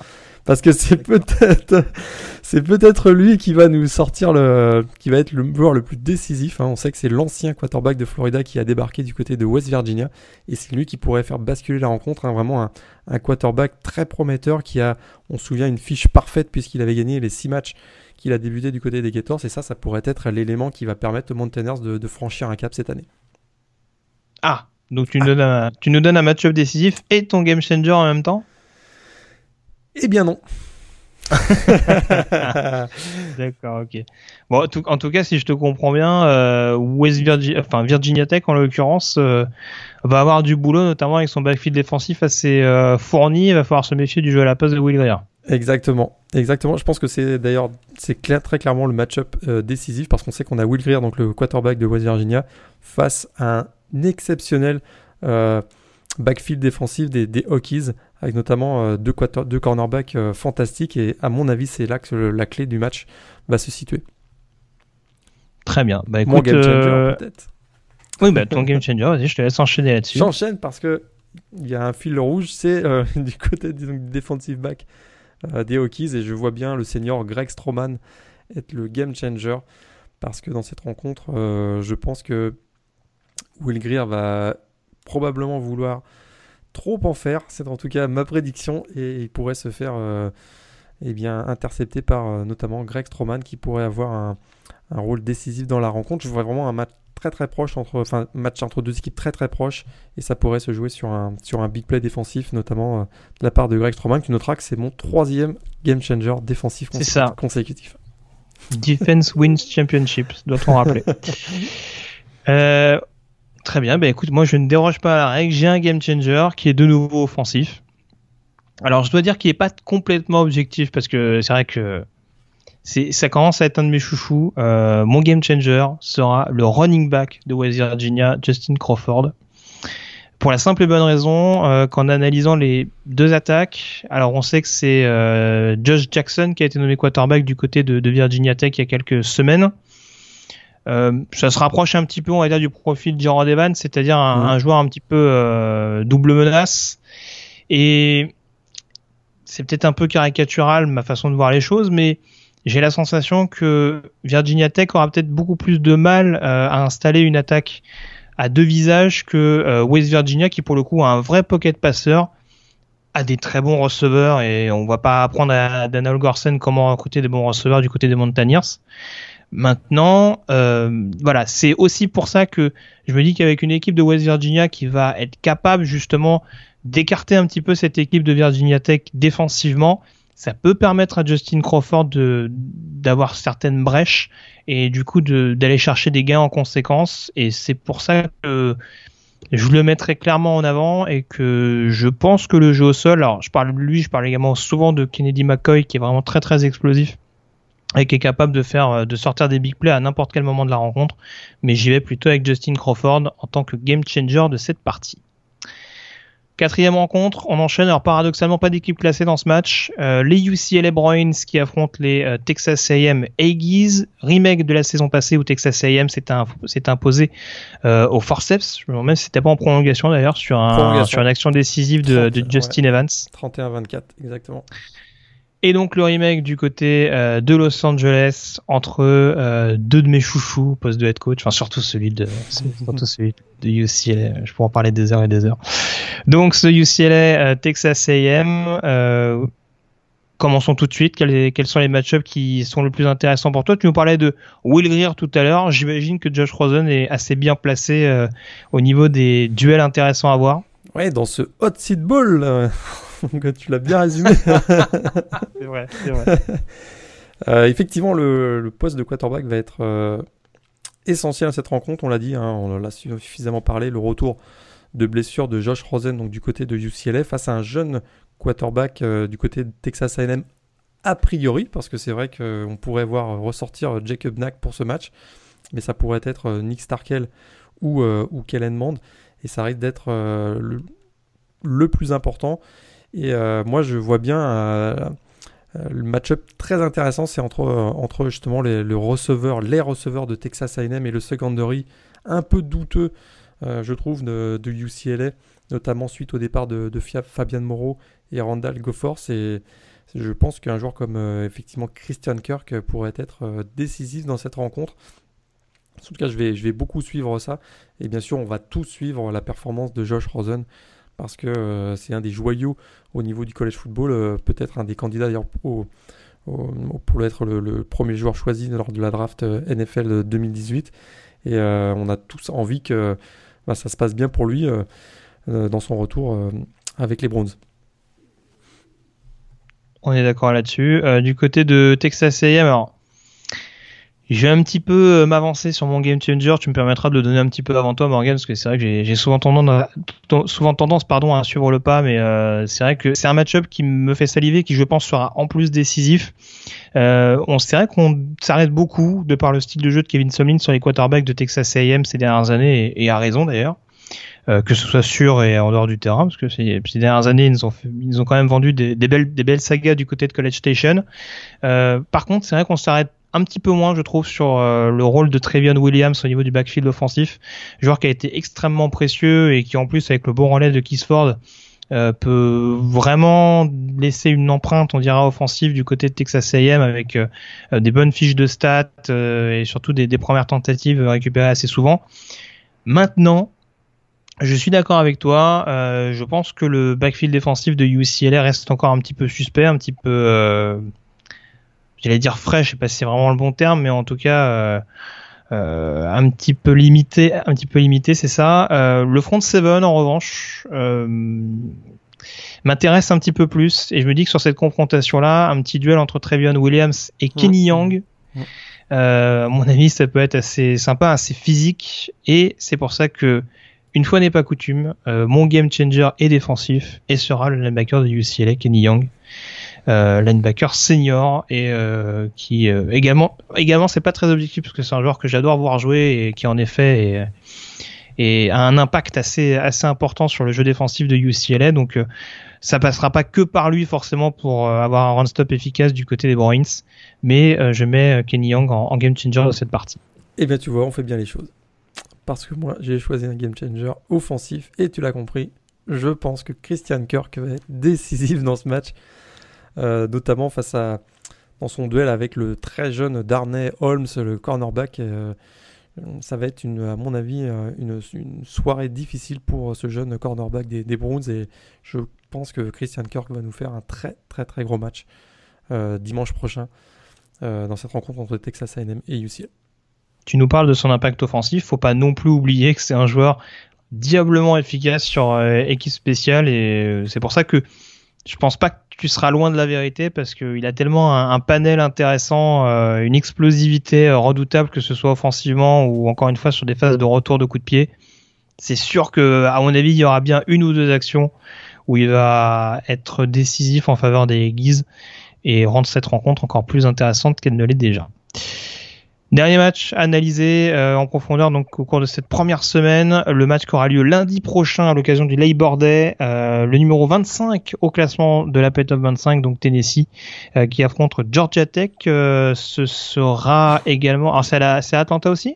parce que c'est peut-être, c'est peut-être lui qui va nous sortir le, qui va être le joueur le plus décisif. Hein. On sait que c'est l'ancien quarterback de Florida qui a débarqué du côté de West Virginia, et c'est lui qui pourrait faire basculer la rencontre. Hein. Vraiment un, un quarterback très prometteur qui a, on se souvient, une fiche parfaite puisqu'il avait gagné les six matchs qu'il a débuté du côté des Gators. Et ça, ça pourrait être l'élément qui va permettre aux Mountaineers de, franchir un cap cette année. Ah, donc tu, Nous, donnes un, tu nous donnes un match-up décisif et ton game changer en même temps? Eh bien non. D'accord, ok. Bon, en tout cas, si je te comprends bien, euh, West Virginia, enfin Virginia Tech en l'occurrence, euh, va avoir du boulot, notamment avec son backfield défensif assez euh, fourni. Il va falloir se méfier du jeu à la passe de Will Greer. Exactement, exactement. Je pense que c'est d'ailleurs c'est clair, très clairement le match-up euh, décisif parce qu'on sait qu'on a Will Greer, donc le quarterback de West Virginia, face à un exceptionnel euh, backfield défensif des, des Hokies, avec notamment deux, deux cornerbacks fantastiques. Et à mon avis, c'est là que la clé du match va se situer. Très bien. Bah, écoute, Mon game changer, peut-être. Oui, bah, ton game changer, vas-y, je te laisse enchaîner là-dessus. J'enchaîne parce que il y a un fil rouge, c'est du côté du defensive back des Hokies, et je vois bien le senior Greg Stroman être le game changer parce que dans cette rencontre, je pense que Will Greer va probablement vouloir trop en faire. C'est en tout cas ma prédiction et il pourrait se faire euh, eh bien, intercepter par euh, notamment Greg Stroman qui pourrait avoir un, rôle décisif dans la rencontre. Je vois vraiment un match très très proche entre, enfin match entre deux équipes très très proches et ça pourrait se jouer sur un, sur un big play défensif notamment euh, de la part de Greg Stroman. Tu noteras que c'est mon troisième game changer défensif consécutif. Defense wins championship, doit-on rappeler. euh, Très bien, bah écoute, moi je ne déroge pas à la règle, j'ai un game changer qui est de nouveau offensif. Alors je dois dire qu'il n'est pas complètement objectif parce que c'est vrai que c'est ça commence à être un de mes chouchous. Euh, mon game changer sera le running back de West Virginia, Justin Crawford. Pour la simple et bonne raison euh, qu'en analysant les deux attaques, alors on sait que c'est euh, Josh Jackson qui a été nommé quarterback du côté de, de Virginia Tech il y a quelques semaines. Euh, ça se rapproche un petit peu, on va dire, du profil de Jared Evans, c'est-à-dire un, joueur un petit peu euh, double menace. Et c'est peut-être un peu caricatural ma façon de voir les choses, mais j'ai la sensation que Virginia Tech aura peut-être beaucoup plus de mal euh, à installer une attaque à deux visages que West Virginia, qui pour le coup a un vrai pocket passeur, a des très bons receveurs, et on va pas apprendre à Daniel Gorsen comment recruter des bons receveurs du côté des Mountaineers. Maintenant, euh, voilà, c'est aussi pour ça que je me dis qu'avec une équipe de West Virginia qui va être capable justement d'écarter un petit peu cette équipe de Virginia Tech défensivement, ça peut permettre à Justin Crawford de d'avoir certaines brèches et du coup d'aller chercher des gains en conséquence. Et c'est pour ça que je le mettrai clairement en avant et que je pense que le jeu au sol, alors je parle de lui, je parle également souvent de Kennedy McCoy qui est vraiment très très explosif et qui est capable de faire de sortir des big plays à n'importe quel moment de la rencontre. Mais j'y vais plutôt avec Justin Crawford en tant que game changer de cette partie. Quatrième rencontre, on enchaîne. Alors paradoxalement, pas d'équipe classée dans ce match. Euh, les UCLA Bruins qui affrontent les euh, Texas A&M Aggies, remake de la saison passée où Texas A&M s'est imposé euh, au forceps. Je me demande si c'était pas en prolongation d'ailleurs sur, un, sur une action décisive de, de Justin Evans. 31-24, exactement. Et donc le remake du côté euh, de Los Angeles entre euh, deux de mes chouchous poste de head coach, enfin surtout celui de surtout celui de UCLA. Je pourrais en parler des heures et des heures. Donc ce UCLA euh, Texas A&M. commençons tout de suite. Quels, quels sont les match-ups qui sont le plus intéressants pour toi? Tu nous parlais de Will Greer tout à l'heure. J'imagine que Josh Rosen est assez bien placé au niveau des duels intéressants à voir. Ouais, dans ce hot seat ball tu l'as bien résumé. c'est vrai, c'est vrai. Euh, effectivement, le, poste de quarterback va être euh, essentiel à cette rencontre. On l'a dit, hein, on en a suffisamment parlé. Le retour de blessure de Josh Rosen, donc du côté de UCLA, face à un jeune quarterback euh, du côté de Texas A&M a priori, parce que c'est vrai qu'on pourrait voir ressortir Jacob Knack pour ce match, mais ça pourrait être Nick Starkel ou, ou Kellen Mond, et ça risque d'être le, le, plus important. Et euh, moi, je vois bien euh, euh, le match-up très intéressant, c'est entre, entre justement les, le receveur, les receveurs de Texas A&M et le secondary un peu douteux, je trouve, de, UCLA, notamment suite au départ de, de Fabian Moreau et Randall Gofford. Et je pense qu'un joueur comme effectivement Christian Kirk pourrait être décisif dans cette rencontre. En tout cas, je vais, je vais beaucoup suivre ça. Et bien sûr, on va tous suivre la performance de Josh Rosen parce que c'est un des joyaux au niveau du college football, euh, peut-être un des candidats pour, être le, premier joueur choisi lors de la draft euh, NFL 2018. Et on a tous envie que bah, ça se passe bien pour lui dans son retour avec les Browns. On est d'accord là-dessus. du côté de Texas A&M, alors je vais un petit peu euh, m'avancer sur mon game changer. Tu me permettras de le donner un petit peu avant toi, Morgan, parce que c'est vrai que j'ai souvent tendance, souvent tendance, pardon, à suivre le pas, mais euh, c'est vrai que c'est un match-up qui me fait saliver, qui je pense sera en plus décisif. Euh, on c'est vrai qu'on s'arrête beaucoup de par le style de jeu de Kevin Somlin sur les quarterbacks de Texas A&M ces dernières années, et, à raison d'ailleurs. que ce soit sur et en dehors du terrain, parce que ces, dernières années, ils ont, ils ont quand même vendu des, des, belles, des belles sagas du côté de College Station. par contre, c'est vrai qu'on s'arrête un petit peu moins, je trouve, sur le rôle de Trevion Williams au niveau du backfield offensif, joueur qui a été extrêmement précieux et qui en plus avec le bon relais de Kisford euh, peut vraiment laisser une empreinte, on dira, offensive du côté de Texas A&M avec euh, des bonnes fiches de stats euh, et surtout des, des, premières tentatives récupérées assez souvent. Maintenant, je suis d'accord avec toi. je pense que le backfield défensif de UCLA reste encore un petit peu suspect, un petit peu, j'allais dire frais, je sais pas si c'est vraiment le bon terme, mais en tout cas euh, un petit peu limité, un petit peu limité, c'est ça. Euh, le front seven, en revanche, euh, m'intéresse un petit peu plus et je me dis que sur cette confrontation-là, un petit duel entre Trevion Williams et Kenny Young, à mon avis, ça peut être assez sympa, assez physique et c'est pour ça que une fois n'est pas coutume, mon game changer est défensif et sera le linebacker de UCLA, Kenny Young euh, linebacker senior et euh, qui euh, également également c'est pas très objectif parce que c'est un joueur que j'adore voir jouer et qui en effet et a un impact assez assez important sur le jeu défensif de UCLA donc ça passera pas que par lui forcément pour avoir un run stop efficace du côté des Bruins. Mais je mets Kenny Young en, game changer de cette partie. Et eh bien tu vois on fait bien les choses. Parce que moi j'ai choisi un game changer offensif et tu l'as compris je pense que Christian Kirk va être décisif dans ce match. euh, notamment face à dans son duel avec le très jeune Darnay Holmes, le cornerback. Euh, ça va être, une, à mon avis, euh, une, soirée difficile pour ce jeune cornerback des, des, Browns et je pense que Christian Kirk va nous faire un très très très gros match dimanche prochain dans cette rencontre entre Texas A&M et UCL. Tu nous parles de son impact offensif, faut pas non plus oublier que c'est un joueur diablement efficace sur équipe spéciale et c'est pour ça que je pense pas que tu seras loin de la vérité parce qu'il a tellement un, panel intéressant, euh, une explosivité euh, redoutable que ce soit offensivement ou encore une fois sur des phases de retour de coup de pied. C'est sûr que, à mon avis, il y aura bien une ou deux actions où il va être décisif en faveur des guises et rendre cette rencontre encore plus intéressante qu'elle ne l'est déjà. Dernier match analysé euh, en profondeur donc au cours de cette première semaine, le match qui aura lieu lundi prochain à l'occasion du Labor Day, euh, le numéro 25 au classement de la Top 25 donc Tennessee euh, qui affronte Georgia Tech, ce sera également alors c'est à, Atlanta aussi?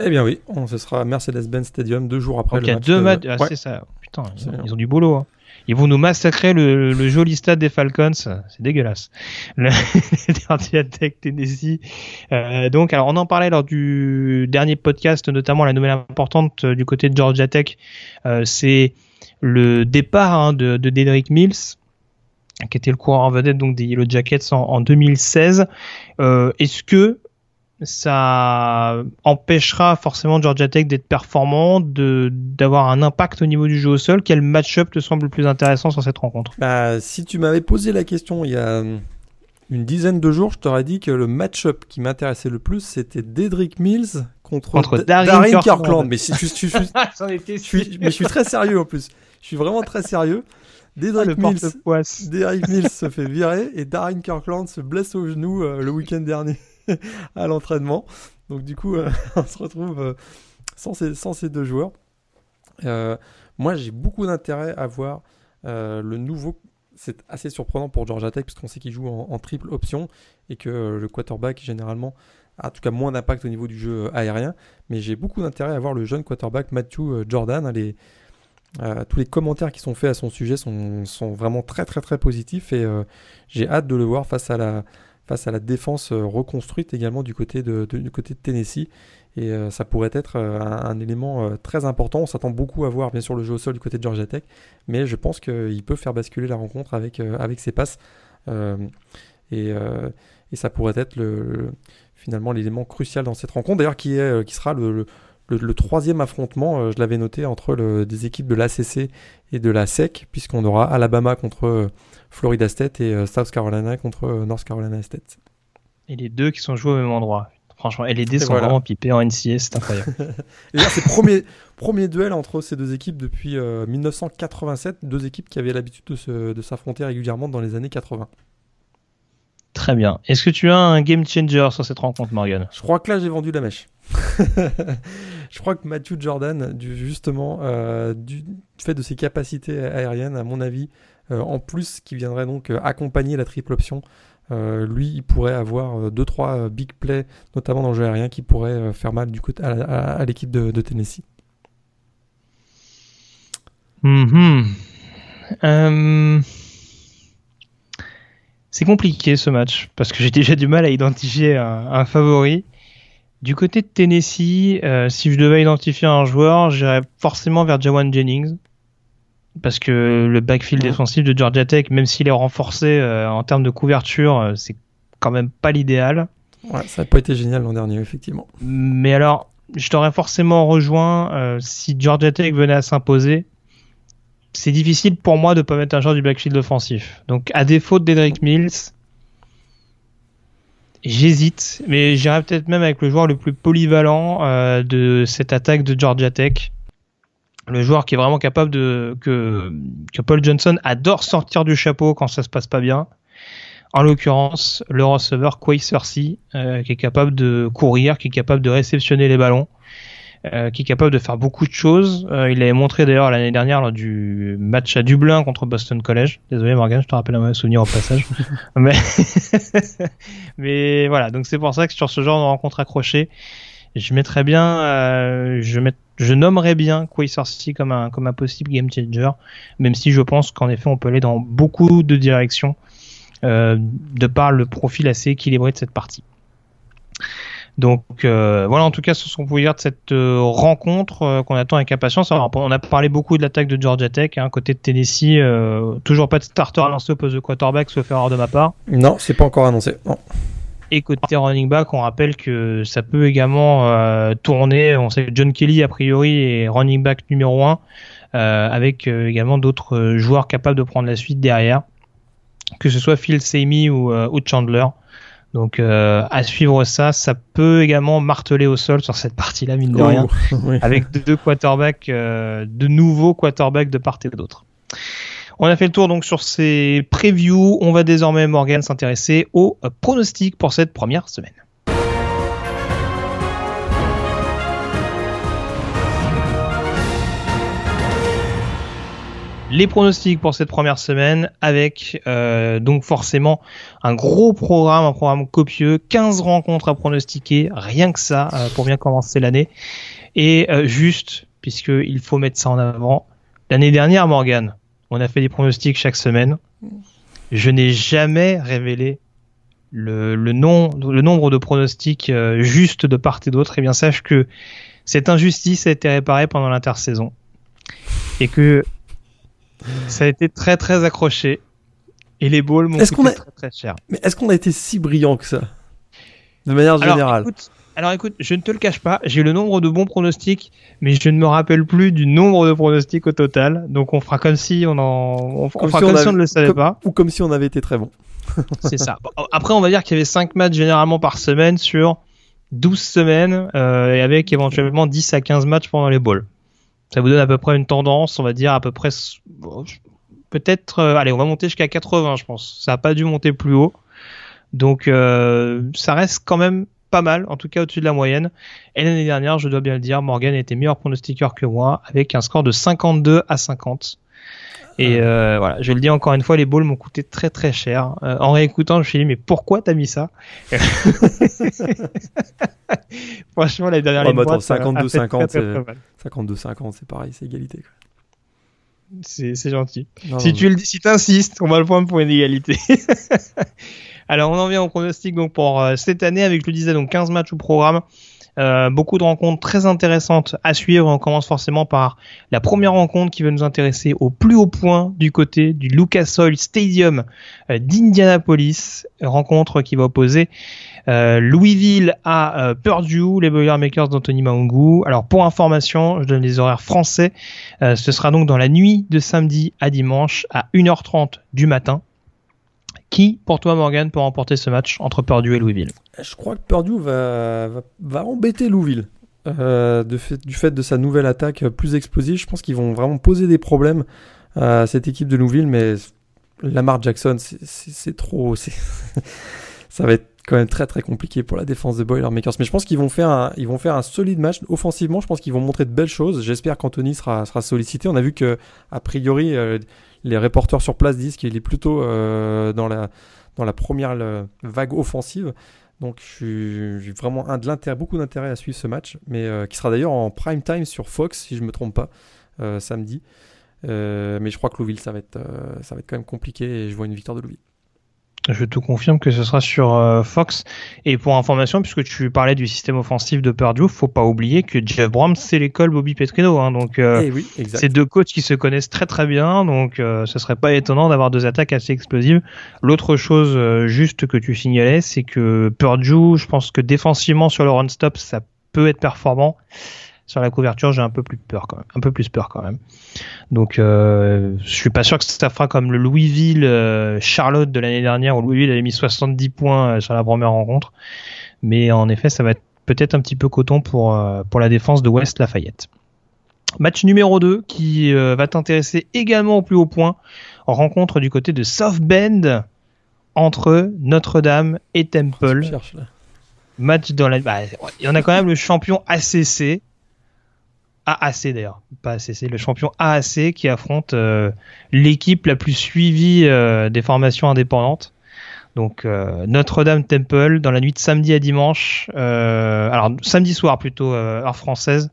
Eh bien oui, ce sera Mercedes-Benz Stadium deux jours après le match. deux matchs, ah, c'est ça. Putain, ils ont, du boulot. Hein. Ils vont nous massacrer le, joli stade des Falcons. C'est dégueulasse. Le Georgia Tech Tennessee. Euh, donc, alors on en parlait lors du dernier podcast, notamment la nouvelle importante du côté de Georgia Tech. Euh, c'est le départ hein, de, de Mills qui était le coureur en vedette donc des Yellow Jackets en, en 2016. Euh, Est-ce que ça empêchera forcément Georgia Tech d'être performant, de d'avoir un impact au niveau du jeu au sol. Quel match-up te semble le plus intéressant sur cette rencontre? Bah, Si tu m'avais posé la question il y a une dizaine de jours, je t'aurais dit que le match-up qui m'intéressait le plus, c'était Dedrick Mills contre, contre Darren, Kirkland. Mais si, je, suis, mais je suis très sérieux en plus. Je suis vraiment très sérieux. Dedrick, Mills, Mills se fait virer et Darren Kirkland se blesse au genou euh, le week-end dernier. à l'entraînement. Donc du coup, euh, on se retrouve euh, sans, ces, deux joueurs. Euh, moi, j'ai beaucoup d'intérêt à voir le nouveau. C'est assez surprenant pour Georgia Tech puisqu'on sait qu'il joue en, triple option et que le quarterback généralement a en tout cas moins d'impact au niveau du jeu aérien. Mais j'ai beaucoup d'intérêt à voir le jeune quarterback Matthew Jordan. Tous les commentaires qui sont faits à son sujet sont, sont vraiment très très très positifs et j'ai hâte de le voir face à la, face à la défense euh, reconstruite également du côté de, du côté de Tennessee. Et euh, ça pourrait être euh, un, élément très important. On s'attend beaucoup à voir bien sûr le jeu au sol du côté de Georgia Tech, mais je pense qu'il peut faire basculer la rencontre avec, avec ses passes. Et, et, ça pourrait être le, finalement l'élément crucial dans cette rencontre, d'ailleurs qui, est, qui sera le, le, troisième affrontement, je l'avais noté, entre des équipes de l'ACC et de la SEC, puisqu'on aura Alabama contre Florida State et euh, South Carolina contre euh, North Carolina State. Et les deux qui sont joués au même endroit. Franchement, et les dés sont vraiment pipés en NCA, c'est incroyable. et c'est le premier, premier duel entre ces deux équipes depuis 1987, euh, deux équipes qui avaient l'habitude de s'affronter régulièrement dans les années 80. Très bien. Est-ce que tu as un game changer sur cette rencontre, Morgan? Je crois que là, j'ai vendu la mèche. je crois que Matthew Jordan, du, justement, euh, du fait de ses capacités aériennes, à mon avis, en plus, qui viendrait donc euh, accompagner la triple option, lui, il pourrait avoir 2-3 big plays, notamment dans le jeu aérien, qui pourraient faire mal à, l'équipe de, Tennessee. Mm-hmm. C'est compliqué ce match parce que j'ai déjà du mal à identifier un, favori. Du côté de Tennessee, euh, si je devais identifier un joueur, j'irais forcément vers Jawan Jennings. Parce que le backfield défensif de Georgia Tech, même s'il est renforcé euh, en termes de couverture, euh, c'est quand même pas l'idéal. Ouais, ça n'a pas été génial l'an dernier, effectivement. Mais alors, je t'aurais forcément rejoint si Georgia Tech venait à s'imposer c'est difficile pour moi de pas mettre un joueur du backfield offensif. Donc à défaut de Dedrick Mills, j'hésite, mais j'irai peut-être même avec le joueur le plus polyvalent euh, de cette attaque de Georgia Tech. Le joueur qui est vraiment capable de que, que Paul Johnson adore sortir du chapeau quand ça se passe pas bien. En l'occurrence, le receveur Quay Cersei, euh, qui est capable de courir, qui est capable de réceptionner les ballons, euh, qui est capable de faire beaucoup de choses. Euh, il l'avait montré d'ailleurs l'année dernière lors du match à Dublin contre Boston College. Désolé Morgan, je te rappelle un mauvais souvenir au passage. mais, mais voilà, donc c'est pour ça que sur ce genre de rencontre accrochée, je mettrais bien, euh, je, met, je nommerais bien Quay Sorcy comme un, comme un possible game changer, même si je pense qu'en effet on peut aller dans beaucoup de directions euh, de par le profil assez équilibré de cette partie. Donc euh, voilà en tout cas ce qu'on pouvait dire de cette euh, rencontre qu'on attend avec impatience. On a parlé beaucoup de l'attaque de Georgia Tech, hein, côté de Tennessee, toujours pas de starter annoncé au poste de quarterback sauf erreur de ma part. Non, c'est pas encore annoncé. Et côté running back, on rappelle que ça peut également tourner. On sait que John Kelly a priori est running back numéro 1 avec également d'autres joueurs capables de prendre la suite derrière, que ce soit Phil Samey ou, ou Chandler. Donc euh, à suivre ça, ça peut également marteler au sol sur cette partie-là, mine de rien, oh, avec deux quarterbacks, euh, de nouveaux quarterbacks de part et d'autre. On a fait le tour donc sur ces previews. On va désormais, Morgan, s'intéresser aux pronostics pour cette première semaine. les pronostics pour cette première semaine avec euh, donc forcément un gros programme, un programme copieux, 15 rencontres à pronostiquer, rien que ça euh, pour bien commencer l'année. Et euh, juste, puisqu'il faut mettre ça en avant, l'année dernière, Morgan, on a fait des pronostics chaque semaine. Je n'ai jamais révélé le, le, nom, le nombre de pronostics justes de part et d'autre. Et eh bien sache que cette injustice a été réparée pendant l'intersaison. Et que ça a été très très accroché. Et les balls m'ont coûté très très cher. Mais est-ce qu'on a été si brillant que ça? De manière générale. Alors écoute, je ne te le cache pas, j'ai le nombre de bons pronostics, mais je ne me rappelle plus du nombre de pronostics au total. Donc on fera comme si on en, on, fera comme, si on ne le savait pas. Ou comme si on avait été très bon. C'est ça. Après, on va dire qu'il y avait 5 matchs généralement par semaine sur 12 semaines, euh, et avec éventuellement 10 à 15 matchs pendant les balls. Ça vous donne à peu près une tendance, on va dire à peu près peut-être euh, allez, on va monter jusqu'à 80 je pense. Ça n'a pas dû monter plus haut. Donc euh, ça reste quand même pas mal, en tout cas au-dessus de la moyenne. Et l'année dernière, je dois bien le dire, Morgan était meilleur pronostiqueur que moi avec un score de 52 à 50. Et euh, voilà, je le dis encore une fois, les balls m'ont coûté très très cher. Euh, en réécoutant, je me suis dit, mais pourquoi t'as mis ça? Franchement, la dernière oh, 52-50, 52-50, c'est pareil, c'est égalité. C'est gentil. si tu le si insistes, on va le prendre pour une égalité. Alors, on en vient au pronostic donc pour euh, cette année avec, je le disais, donc 15 matchs au programme. Euh, beaucoup de rencontres très intéressantes à suivre. On commence forcément par la première rencontre qui va nous intéresser au plus haut point du côté du Lucas Oil Stadium euh, d'Indianapolis. Rencontre qui va opposer euh, Louisville à Purdue, les Boilermakers d'Anthony Maungu. Alors pour information, je donne les horaires français. ce sera donc dans la nuit de samedi à dimanche à 1h30 du matin. Qui, pour toi, Morgan, peut remporter ce match entre Purdue et Louisville? Je crois que Purdue va, embêter Louisville. Euh, du fait de sa nouvelle attaque plus explosive, je pense qu'ils vont vraiment poser des problèmes à cette équipe de Louisville, mais Lamar Jackson, c'est trop. ça va être quand même très très compliqué pour la défense de Boilermakers. Mais je pense qu'ils vont faire un, vont faire un solide match offensivement. Je pense qu'ils vont montrer de belles choses. J'espère qu'Anthony sera, sera sollicité. On a vu que a priori euh, les reporters sur place disent qu'il est plutôt euh, dans la dans la première vague offensive. Donc suis vraiment un de beaucoup d'intérêt à suivre ce match, mais euh, qui sera d'ailleurs en prime time sur Fox si je me trompe pas samedi. mais je crois que Louville ça va être ça va être quand même compliqué et je vois une victoire de Louville. Je te confirme que ce sera sur euh, Fox. Et pour information, puisque tu parlais du système offensif de Purdue, faut pas oublier que Jeff Brom c'est l'école Bobby Petrino. Hein, donc euh, eh oui, c'est deux coachs qui se connaissent très très bien. Donc euh, ce serait pas étonnant d'avoir deux attaques assez explosives. L'autre chose euh, juste que tu signalais, c'est que Purdue, je pense que défensivement sur le run stop, ça peut être performant sur la couverture, j'ai un peu plus peur quand même, un peu plus peur quand même. Donc, euh, je suis pas sûr que ça fera comme le Louisville euh, Charlotte de l'année dernière où Louisville avait mis 70 points euh, sur la première rencontre, mais en effet, ça va être peut-être un petit peu coton pour euh, pour la défense de West Lafayette. Match numéro 2 qui va t'intéresser également au plus haut point. En rencontre du côté de South Bend entre Notre-Dame et Temple. Match dans la. Bah, il y en a quand même le champion ACC AAC d'ailleurs, pas ACC, le champion AAC qui affronte euh, l'équipe la plus suivie euh, des formations indépendantes. Donc euh, Notre-Dame Temple dans la nuit de samedi à dimanche, alors samedi soir plutôt heure française.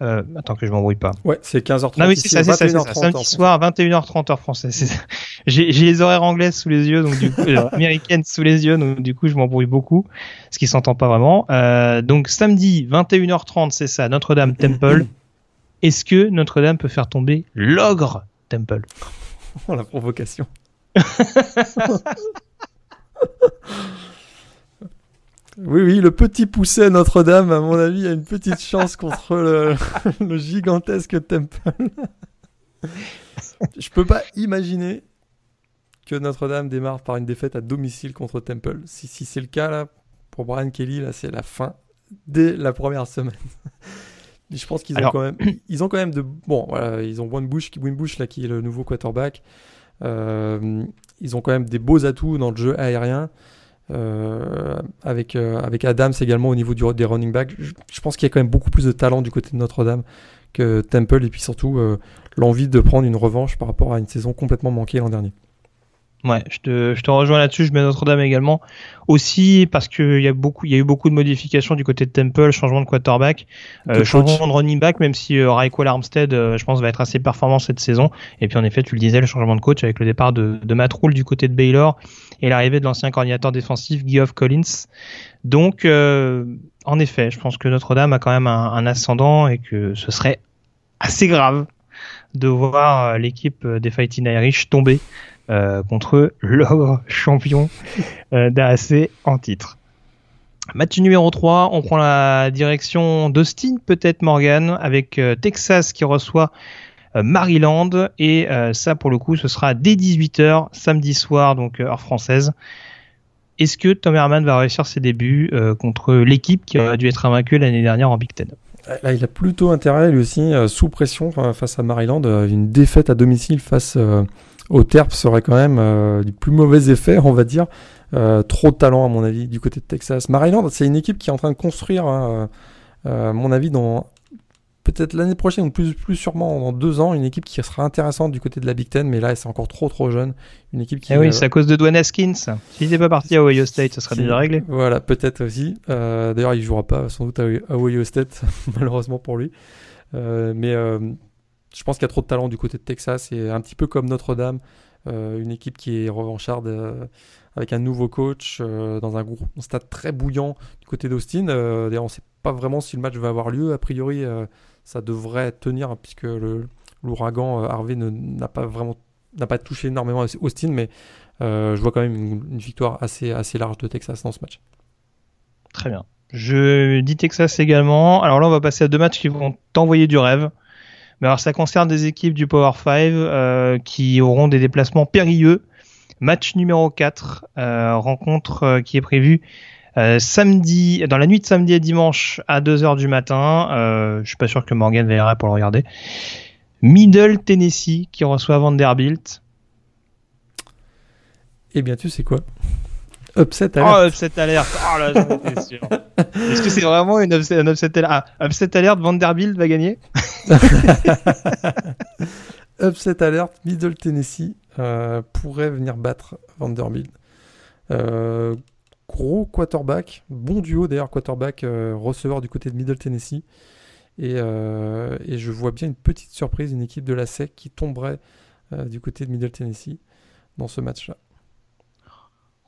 attends que je m'embrouille pas. Ouais, c'est 15h30. Non oui, c'est ça, c'est ça, Samedi soir 21h30 heure française. J'ai les horaires anglaises sous les yeux, donc du coup américaines sous les yeux, donc du coup je m'embrouille beaucoup, ce qui s'entend pas vraiment. donc samedi 21h30, c'est ça, Notre-Dame Temple. Est-ce que Notre-Dame peut faire tomber l'ogre Temple? Oh la provocation. oui, oui, le petit poussé Notre-Dame, à mon avis, a une petite chance contre le, gigantesque Temple. Je peux pas imaginer que Notre-Dame démarre par une défaite à domicile contre Temple. Si, si c'est le cas, là, pour Brian Kelly, là, c'est la fin dès la première semaine. Je pense qu'ils ont quand même, ils ont quand même de bon, voilà, ils ont Winbush, Winbush là qui est le nouveau quarterback. Euh, ils ont quand même des beaux atouts dans le jeu aérien. Euh, avec euh, avec Adams également au niveau du, des running backs. Je, pense qu'il y a quand même beaucoup plus de talent du côté de Notre-Dame que Temple et puis surtout l'envie de prendre une revanche par rapport à une saison complètement manquée l'an dernier. Ouais, je te, je te rejoins là-dessus. Je mets Notre-Dame également. Aussi parce qu'il y a beaucoup, il y a eu beaucoup de modifications du côté de Temple, changement de quarterback, euh, changement de running back, même si euh, Armstead, euh, je pense, va être assez performant cette saison. Et puis en effet, tu le disais, le changement de coach avec le départ de, de Matt Rule du côté de Baylor et l'arrivée de l'ancien coordinateur défensif Geoff Collins. Donc, euh, en effet, je pense que Notre-Dame a quand même un, un ascendant et que ce serait assez grave de voir l'équipe des Fighting Irish tomber euh, contre l'ogre champion euh, d'AAC en titre. Match numéro 3, on prend la direction d'Austin, peut-être Morgan, avec euh, Texas qui reçoit Maryland. Et ça, pour le coup, ce sera dès 18h, samedi soir, donc heure française. Est-ce que Tom Herman va réussir ses débuts contre l'équipe qui aurait dû être invaincue l'année dernière en Big Ten? Là, il a plutôt intérêt, lui aussi, sous pression face à Maryland. une défaite à domicile face au terp serait quand même euh, du plus mauvais effet, on va dire. Euh, trop de talent, à mon avis, du côté de Texas. Maryland, c'est une équipe qui est en train de construire, hein, euh, à mon avis, dans peut-être l'année prochaine ou plus, plus sûrement dans deux ans, une équipe qui sera intéressante du côté de la Big Ten, mais là, c'est encore trop trop jeune. Une équipe qui. Eh oui, c'est à cause de Dwayne Haskins. S'il n'était pas parti à Ohio State, ça serait déjà réglé. Voilà, peut-être aussi. D'ailleurs, il jouera pas sans doute à Ohio State, malheureusement pour lui. mais je pense qu'il y a trop de talent du côté de Texas et un petit peu comme Notre-Dame, euh, une équipe qui est revancharde euh, avec un nouveau coach euh, dans un, groupe, stade très bouillant du côté d'Austin. D'ailleurs, on ne sait pas vraiment si le match va avoir lieu. A priori, ça devrait tenir puisque l'ouragan Harvey n'a pas vraiment touché énormément Austin, mais je vois quand même une, une, victoire assez, assez large de Texas dans ce match. Très bien. Je dis Texas également. Alors là, on va passer à deux matchs qui vont t'envoyer du rêve. Mais alors ça concerne des équipes du Power 5 euh, qui auront des déplacements périlleux. Match numéro 4, euh, rencontre euh, qui est prévue samedi, dans la nuit de samedi à dimanche à 2h du matin. je suis pas sûr que Morgan veillera pour le regarder. Middle Tennessee qui reçoit Vanderbilt. Eh bien, tu sais quoi? Upset Oh, alert. upset alert. Oh là, j'en étais sûr. Est-ce que c'est vraiment une upset, un upset alert? Ah, upset alert, Vanderbilt va gagner? Upset alert, Middle Tennessee euh, pourrait venir battre Vanderbilt. Euh, gros quarterback, bon duo d'ailleurs quarterback euh, receveur du côté de Middle Tennessee. Et, et je vois bien une petite surprise, une équipe de la SEC qui tomberait du côté de Middle Tennessee dans ce match-là.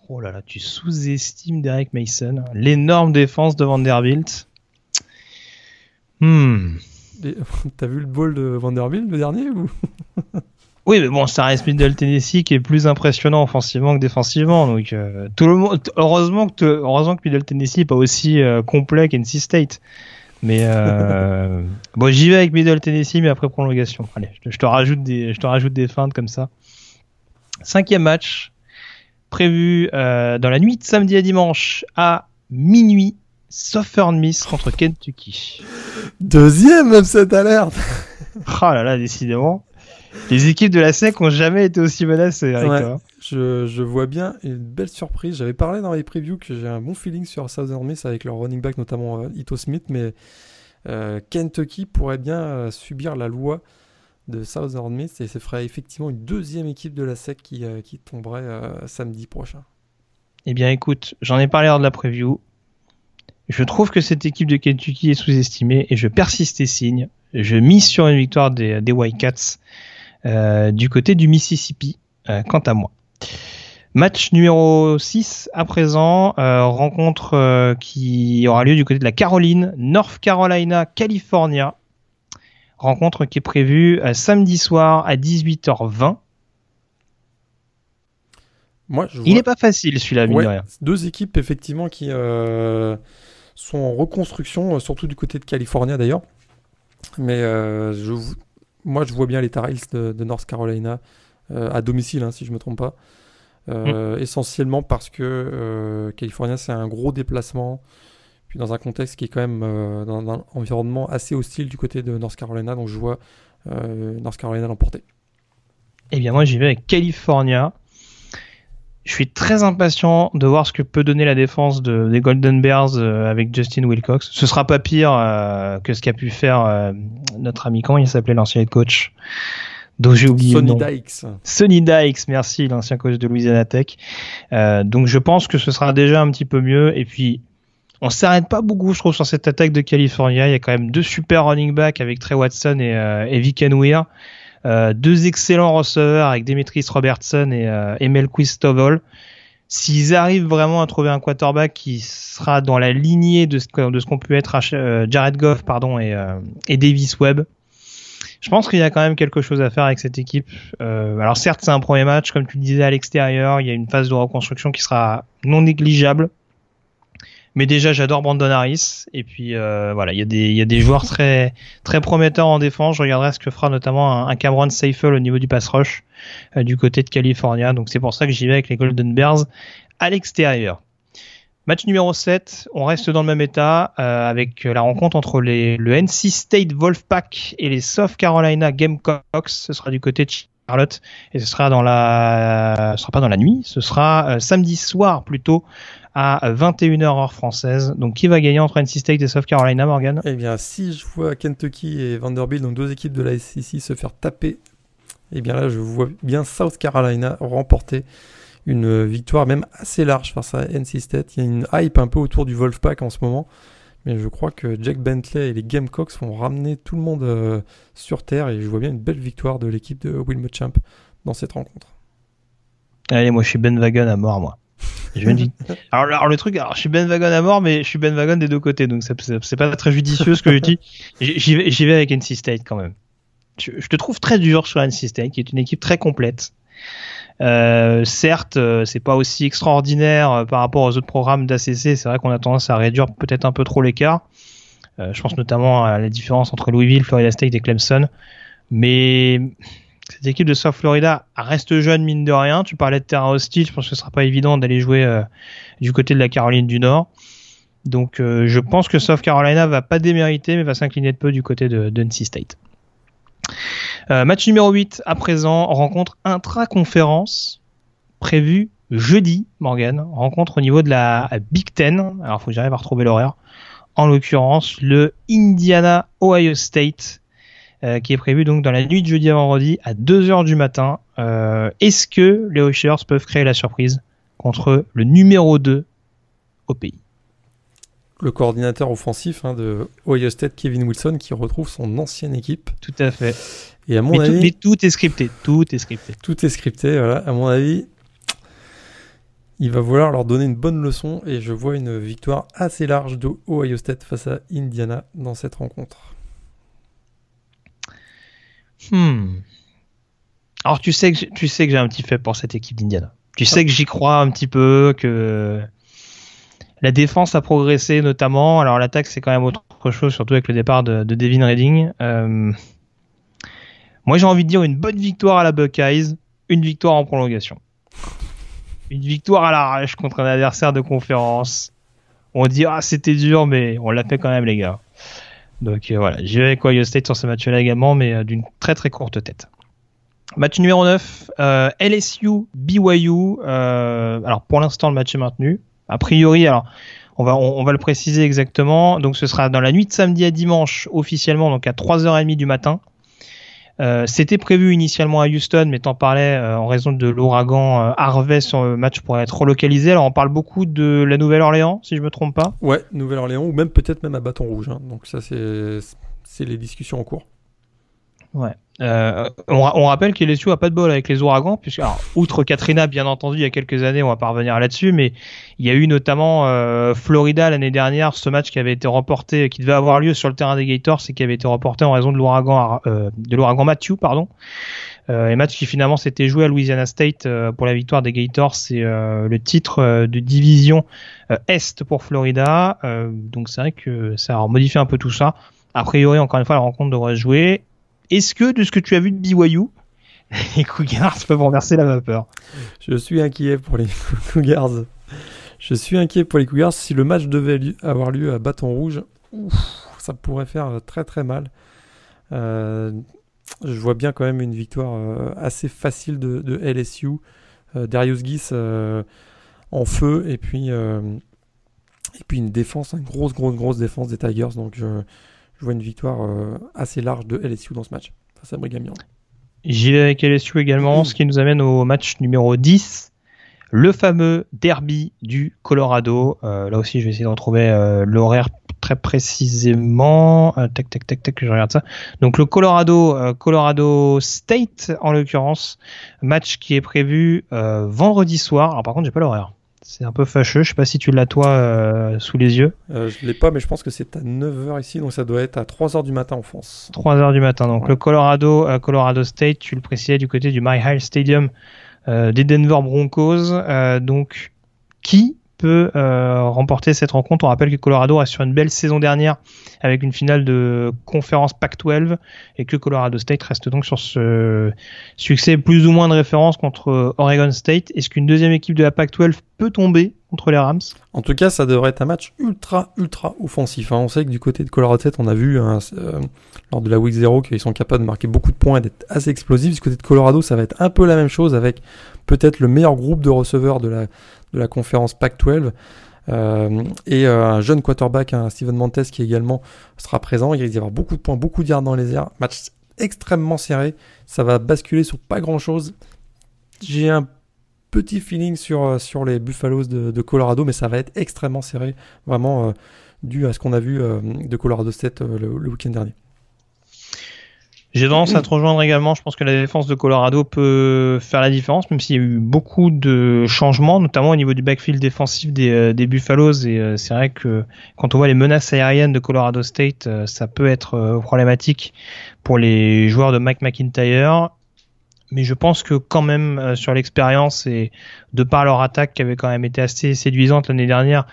Oh là là, tu sous-estimes Derek Mason. L'énorme défense de Vanderbilt. Hmm. T'as vu le ball de Vanderbilt le dernier ou? Oui, mais bon, ça reste Middle Tennessee qui est plus impressionnant offensivement que défensivement. Donc, euh, tout le monde, heureusement que, te- heureusement que Middle Tennessee n'est pas aussi euh, complet qu'NC State. Mais euh, bon, j'y vais avec Middle Tennessee, mais après prolongation. Allez, je te, je te rajoute des, je te rajoute des feintes comme ça. Cinquième match prévu euh, dans la nuit de samedi à dimanche à minuit. Southern Miss contre Kentucky. Deuxième upset alert Ah là là, décidément. Les équipes de la SEC ont jamais été aussi menacées. avec Ouais. toi. je, je vois bien une belle surprise. J'avais parlé dans les previews que j'ai un bon feeling sur Southern Miss avec leur running back, notamment euh, Ito Smith, mais euh, Kentucky pourrait bien euh, subir la loi de Southern Miss et ce ferait effectivement une deuxième équipe de la SEC qui, euh, qui tomberait euh, samedi prochain. Eh bien, écoute, j'en ai parlé lors de la preview. Je trouve que cette équipe de Kentucky est sous-estimée et je persiste et signe. Je mise sur une victoire des, des Wildcats euh, du côté du Mississippi, quant à moi. Match numéro 6 à présent, rencontre qui aura lieu du côté de la Caroline, North Carolina, California. Rencontre qui est prévue euh, samedi soir à 18h20. Moi, je Il n'est pas facile celui-là, mine Ouais, de rien. deux équipes effectivement qui euh, sont en reconstruction, euh, surtout du côté de California d'ailleurs. Mais je, moi, je vois bien les Tar Heels de, de North Carolina à domicile, hein, si je me trompe pas. Euh, Essentiellement parce que California, c'est un gros déplacement. Puis dans un contexte qui est quand même euh, dans un environnement assez hostile du côté de North Carolina, donc je vois euh, North Carolina l'emporter. Eh bien, moi, j'y vais avec California. Je suis très impatient de voir ce que peut donner la défense de- des Golden Bears euh, avec Justin Wilcox. Ce sera pas pire que ce qu'a pu faire notre ami quand il s'appelait l'ancien head coach, dont j'ai oublié Sonny. Dykes. Sonny Dykes, merci, l'ancien coach de Louisiana Tech. Euh, donc je pense que ce sera déjà un petit peu mieux. Et puis, on s'arrête pas beaucoup, je trouve, sur cette attaque de California. Il y a quand même deux super running backs avec Trey Watson et, euh, et Weir. Euh, deux excellents receveurs avec Demetris Robertson et euh, Emil Quistovol. S'ils arrivent vraiment à trouver un quarterback qui sera dans la lignée de ce, de ce qu'on peut être euh, Jared Goff pardon, et, euh, et Davis Webb, je pense qu'il y a quand même quelque chose à faire avec cette équipe. Alors certes, c'est un premier match, comme tu le disais à l'extérieur, il y a une phase de reconstruction qui sera non négligeable. Mais déjà, j'adore Brandon Harris. Et puis euh, voilà, il y a des y a des joueurs très très prometteurs en défense. Je regarderai ce que fera notamment un, un Cameron Seifel au niveau du pass rush euh, du côté de California. Donc c'est pour ça que j'y vais avec les Golden Bears à l'extérieur. Match numéro 7, on reste dans le même état euh, avec la rencontre entre les, le NC State Wolfpack et les South Carolina Gamecocks. Ce sera du côté de Charlotte et ce sera dans la, ce sera pas dans la nuit, ce sera euh, samedi soir plutôt à 21h heure française. Donc qui va gagner entre NC State et South Carolina, Morgan? Eh bien, si je vois Kentucky et Vanderbilt, donc deux équipes de la SEC, se faire taper, eh bien là, je vois bien South Carolina remporter une victoire même assez large face à NC State. Il y a une hype un peu autour du Wolfpack en ce moment, mais je crois que Jack Bentley et les Gamecocks vont ramener tout le monde euh, sur terre et je vois bien une belle victoire de l'équipe de Will Muschamp dans cette rencontre. Allez, moi je suis Ben Wagon à mort, moi. Je me dis- alors, alors, le truc, alors je suis Ben Wagon à mort, mais je suis Ben Wagon des deux côtés, donc c'est pas très judicieux ce que je dis. J'y vais, avec NC State quand même. Je, je te trouve très dur sur NC State, qui est une équipe très complète. Euh, certes, euh, c'est pas aussi extraordinaire euh, par rapport aux autres programmes d'ACC. C'est vrai qu'on a tendance à réduire peut-être un peu trop l'écart. Euh, je pense notamment à la différence entre Louisville, Florida State et Clemson. Mais cette équipe de South Florida reste jeune mine de rien. Tu parlais de terrain hostile, je pense que ce sera pas évident d'aller jouer euh, du côté de la Caroline du Nord. Donc euh, je pense que South Carolina va pas démériter, mais va s'incliner de peu du côté de, de NC State. Euh, match numéro 8 à présent, rencontre intra-conférence prévue jeudi, Morgan, rencontre au niveau de la Big Ten. Alors, faut que j'arrive à retrouver l'horaire. En l'occurrence, le Indiana Ohio State, euh, qui est prévu donc dans la nuit de jeudi à vendredi à 2h du matin. Euh, Est-ce que les Oilers peuvent créer la surprise contre le numéro 2 au pays? Le coordinateur offensif hein, de Ohio State, Kevin Wilson, qui retrouve son ancienne équipe. Tout à fait. Et à mon mais, avis, tout, mais tout est scripté, tout est scripté. Tout est scripté, voilà. À mon avis, il va vouloir leur donner une bonne leçon et je vois une victoire assez large de Ohio State face à Indiana dans cette rencontre. Hmm. Alors tu sais que j'ai un petit fait pour cette équipe d'Indiana. Tu sais que j'y crois un petit peu que la défense a progressé notamment. Alors l'attaque c'est quand même autre chose, surtout avec le départ de, de Devin Redding. Euh... Moi j'ai envie de dire une bonne victoire à la Buckeyes, une victoire en prolongation. Une victoire à l'arrache contre un adversaire de conférence. On dit ah c'était dur mais on l'a fait quand même les gars. Donc euh, voilà, j'ai avec Ohio State sur ce match-là également, mais euh, d'une très très courte tête. Match numéro 9, euh, LSU BYU. alors pour l'instant le match est maintenu. A priori, alors on va on, on, va le préciser exactement. Donc ce sera dans la nuit de samedi à dimanche officiellement, donc à 3h30 du matin. Euh, C'était prévu initialement à Houston, mais t'en parlais euh, en raison de l'ouragan euh, Harvey sur le match pourrait être relocalisé. Alors on parle beaucoup de la Nouvelle-Orléans, si je me trompe pas. Ouais, Nouvelle-Orléans ou même peut-être même à Bâton Rouge. Hein. Donc ça c'est c'est les discussions en cours. Ouais. Euh, on, on, rappelle que LSU a pas de bol avec les ouragans, puisque alors, outre Katrina, bien entendu, il y a quelques années, on va pas revenir là-dessus, mais il y a eu notamment euh, Florida l'année dernière, ce match qui avait été remporté, qui devait avoir lieu sur le terrain des Gators, et qui avait été remporté en raison de l'ouragan, euh, de l'ouragan Matthew, pardon. Euh, et match qui finalement s'était joué à Louisiana State euh, pour la victoire des Gators, c'est euh, le titre de division Est pour Florida. donc c'est vrai que ça a modifié un peu tout ça. A priori, encore une fois, la rencontre devrait se jouer. Est-ce que de ce que tu as vu de BYU, les Cougars peuvent renverser la vapeur? Je suis inquiet pour les Cougars. Je suis inquiet pour les Cougars. Si le match devait avoir lieu à Bâton Rouge, ça pourrait faire très très mal. Euh, je vois bien quand même une victoire euh, assez facile de, LSU. Euh, Darius Guis euh, en feu et puis, une défense, une grosse grosse grosse défense des Tigers. Donc je vois une victoire euh, assez large de LSU dans ce match face à Brigham Young. J'y vais avec LSU également, mmh. ce qui nous amène au match numéro 10, le fameux derby du Colorado. Euh, là aussi, je vais essayer d'en trouver euh, l'horaire très précisément. Tac, tac, tac, tac, je regarde ça. Donc le Colorado, Colorado State en l'occurrence, match qui est prévu vendredi soir. Alors par contre, j'ai pas l'horaire. C'est un peu fâcheux. Je sais pas si tu l'as toi euh, sous les yeux. Euh, je l'ai pas, mais je pense que c'est à 9h ici, donc ça doit être à 3h du matin en France. 3h du matin. Donc ouais. le Colorado, euh, Colorado State, tu le précisais du côté du My High Stadium euh, des Denver Broncos. Euh, donc qui peut remporter cette rencontre On rappelle que Colorado a sur une belle saison dernière avec une finale de conférence Pac-12 et que Colorado State reste donc sur ce succès plus ou moins de référence contre Oregon State. Est-ce qu'une deuxième équipe de la Pac-12 peut tomber contre les Rams? En tout cas, ça devrait être un match ultra, ultra offensif. Hein. On sait que du côté de Colorado State, on a vu hein, euh, lors de la Week 0 qu'ils sont capables de marquer beaucoup de points et d'être assez explosifs. Du côté de Colorado, ça va être un peu la même chose avec peut-être le meilleur groupe de receveurs de la, de la conférence Pac-12. Euh, et euh, un jeune quarterback, Steven Montes, qui également sera présent. Il risque d'y avoir beaucoup de points, beaucoup de yards dans les airs. Match extrêmement serré. Ça va basculer sur pas grand chose. J'ai un petit feeling sur, sur les Buffaloes de, Colorado, mais ça va être extrêmement serré, vraiment euh, dû à ce qu'on a vu euh, de Colorado State euh, le week-end dernier. J'ai tendance à te rejoindre également. Je pense que la défense de Colorado peut faire la différence, même s'il y a eu beaucoup de changements, notamment au niveau du backfield défensif des, euh, des Buffaloes. Et euh, c'est vrai que quand on voit les menaces aériennes de Colorado State, euh, ça peut être problématique pour les joueurs de Mike McIntyre. Mais je pense que quand même, sur l'expérience et de par leur attaque qui avait quand même été assez séduisante l'année dernière,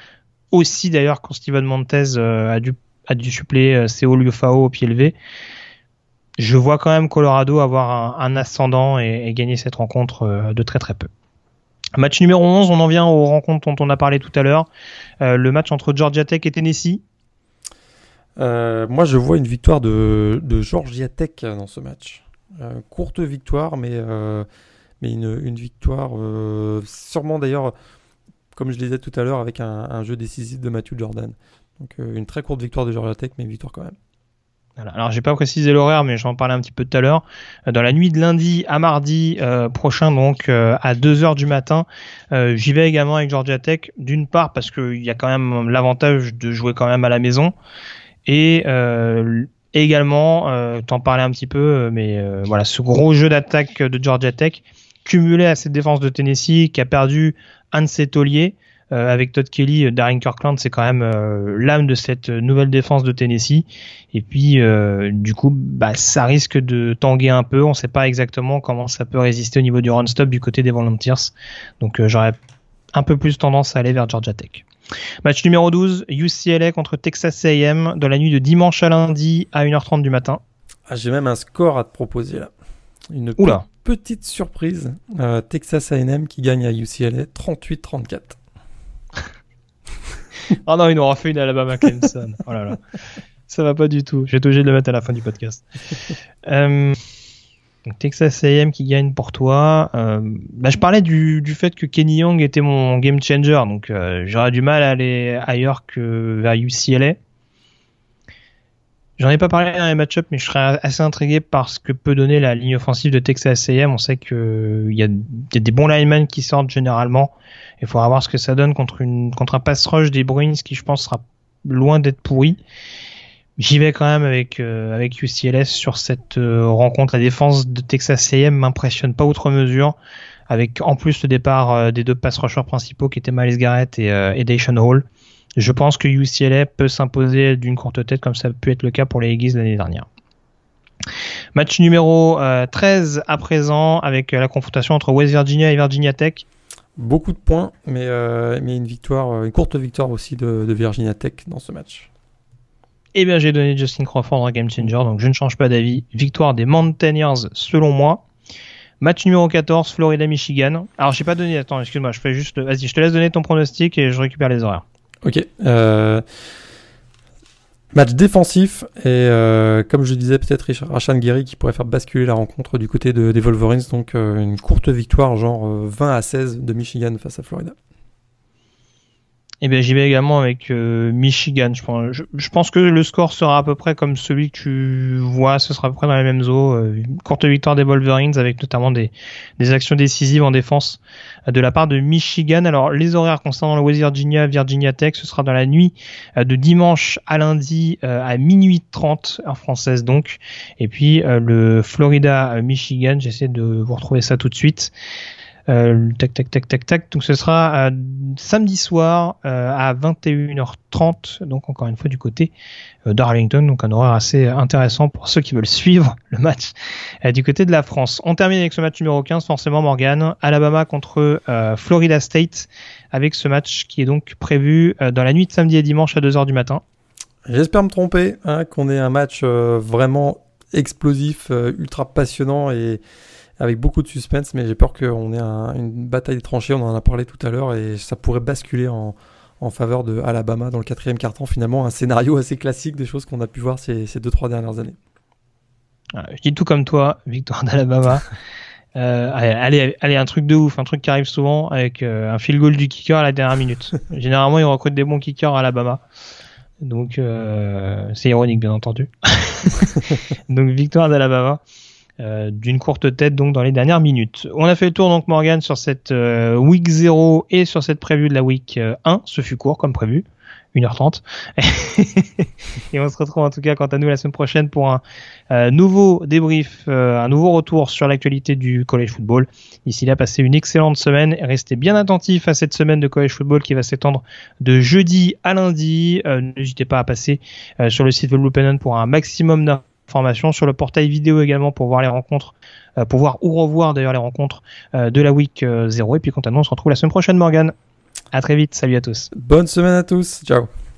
aussi d'ailleurs quand Steven Montez a dû, a dû suppléer Seoul Yofao au pied levé, je vois quand même Colorado avoir un, ascendant et, gagner cette rencontre euh, de très très peu. Match numéro 11, on en vient aux rencontres dont on a parlé tout à l'heure. Euh, le match entre Georgia Tech et Tennessee. Euh, moi, je vois une victoire de, Georgia Tech dans ce match. Courte victoire, mais, une victoire, sûrement d'ailleurs, comme je disais tout à l'heure, avec un, un, jeu décisif de Matthew Jordan. Donc une très courte victoire de Georgia Tech, mais une victoire quand même. Alors j'ai pas précisé l'horaire, mais j'en parlais un petit peu tout à l'heure. Euh, dans la nuit de lundi à mardi euh, prochain, donc euh, à 2h du matin, j'y vais également avec Georgia Tech. D'une part parce qu'il y a quand même l'avantage de jouer quand même à la maison. Et également, t'en parlais un petit peu, mais voilà, ce gros jeu d'attaque de Georgia Tech, cumulé à cette défense de Tennessee qui a perdu un de ses tauliers. Euh, avec Todd Kelly, euh, Darren Kirkland, c'est quand même euh, l'âme de cette nouvelle défense de Tennessee. Et puis, du coup, bah, ça risque de tanguer un peu. On ne sait pas exactement comment ça peut résister au niveau du run-stop du côté des Volunteers. Donc, j'aurais un peu plus tendance à aller vers Georgia Tech. Match numéro 12, UCLA contre Texas A&M dans la nuit de dimanche à lundi à 1h30 du matin. Ah, J'ai même un score à te proposer là. Une petite surprise. Texas A&M qui gagne à UCLA 38-34 oh non, il nous aura fait une Alabama Clemson. Oh là là. Ça va pas du tout. Je vais être obligé de le mettre à la fin du podcast. Euh, Texas AM qui gagne pour toi. Euh, bah, je parlais du, du, fait que Kenny Young était mon game changer, donc euh, j'aurais du mal à aller ailleurs que vers UCLA. J'en ai pas parlé dans les match mais je serais assez intrigué par ce que peut donner la ligne offensive de Texas A&M. On sait qu'il y, y, a des bons linemen qui sortent généralement. Il faudra voir ce que ça donne contre, une, contre un pass rush des Bruins qui, je pense, sera loin d'être pourri. J'y vais quand même avec, euh, avec UCLS sur cette euh, rencontre. La défense de Texas A&M m'impressionne pas outre mesure. Avec en plus le départ euh, des deux pass rushers principaux qui étaient Miles Garrett et, et Dayshon Hall. Je pense que UCLA peut s'imposer d'une courte tête comme ça a pu être le cas pour les Eagles l'année dernière. Match numéro 13 à présent avec la confrontation entre West Virginia et Virginia Tech. Beaucoup de points, mais, euh, mais une victoire, une courte victoire aussi de, Virginia Tech dans ce match. Eh bien, j'ai donné Justin Crawford en game changer, donc je ne change pas d'avis. Victoire des Mountaineers selon moi. Match numéro 14, Florida-Michigan. Alors, j'ai pas donné, attends, excuse-moi, je fais juste, vas-y, je te laisse donner ton pronostic et je récupère les horaires. Ok. Euh, match défensif et euh, comme je disais peut-être Rachan Guerry qui pourrait faire basculer la rencontre du côté de, des Wolverines donc euh, une courte victoire genre 20 à 16 de Michigan face à Florida. Eh bien, j'y vais également avec euh, Michigan. Je pense, je, pense, que le score sera à peu près comme celui que tu vois. Ce sera à peu près dans la même eaux. Euh, une courte victoire des Wolverines avec notamment des, des actions décisives en défense euh, de la part de Michigan. Alors, les horaires concernant le West Virginia, Virginia Tech, ce sera dans la nuit de dimanche à lundi à minuit 30 heure française donc. Et puis le Florida Michigan, j'essaie de vous retrouver ça tout de suite. Euh, tac, tac, tac, tac, tac. Donc ce sera euh, samedi soir euh, à 21h30, donc encore une fois du côté d'Arlington, donc un horaire assez intéressant pour ceux qui veulent suivre le match du côté de la France. On termine avec ce match numéro 15, forcément Morgan, Alabama contre Florida State, avec ce match qui est donc prévu dans la nuit de samedi et dimanche à 2h du matin. J'espère me tromper, hein, qu'on ait un match vraiment explosif, ultra passionnant et avec beaucoup de suspense, mais j'ai peur qu'on ait une bataille des tranchées, on en a parlé tout à l'heure, et ça pourrait basculer en, faveur de Alabama dans le quatrième carton. Finalement, un scénario assez classique des choses qu'on a pu voir ces, ces deux, trois dernières années. je dis tout comme toi, victoire d'Alabama. Euh, allez, allez, un truc de ouf, un truc qui arrive souvent avec euh, un field goal du kicker à la dernière minute. Généralement, ils recrutent des bons kickers à Alabama. Donc, euh, c'est ironique, bien entendu. Donc, victoire d'Alabama. Euh, d'une courte tête donc dans les dernières minutes. On a fait le tour donc Morgan sur cette euh, week 0 et sur cette prévue de la week 1. Euh, Ce fut court comme prévu. 1h30. et on se retrouve en tout cas quant à nous la semaine prochaine pour un nouveau débrief, un nouveau retour sur l'actualité du college football. D'ici là, passez une excellente semaine restez bien attentifs à cette semaine de college football qui va s'étendre de jeudi à lundi. N'hésitez pas à passer sur le site Blue pour un maximum d'informations formation sur le portail vidéo également pour voir les rencontres, euh, pour voir ou revoir d'ailleurs les rencontres euh, de la week 0. Euh, Et puis quant à nous, on se retrouve la semaine prochaine, Morgan. À très vite. Salut à tous. Bonne semaine à tous. Ciao.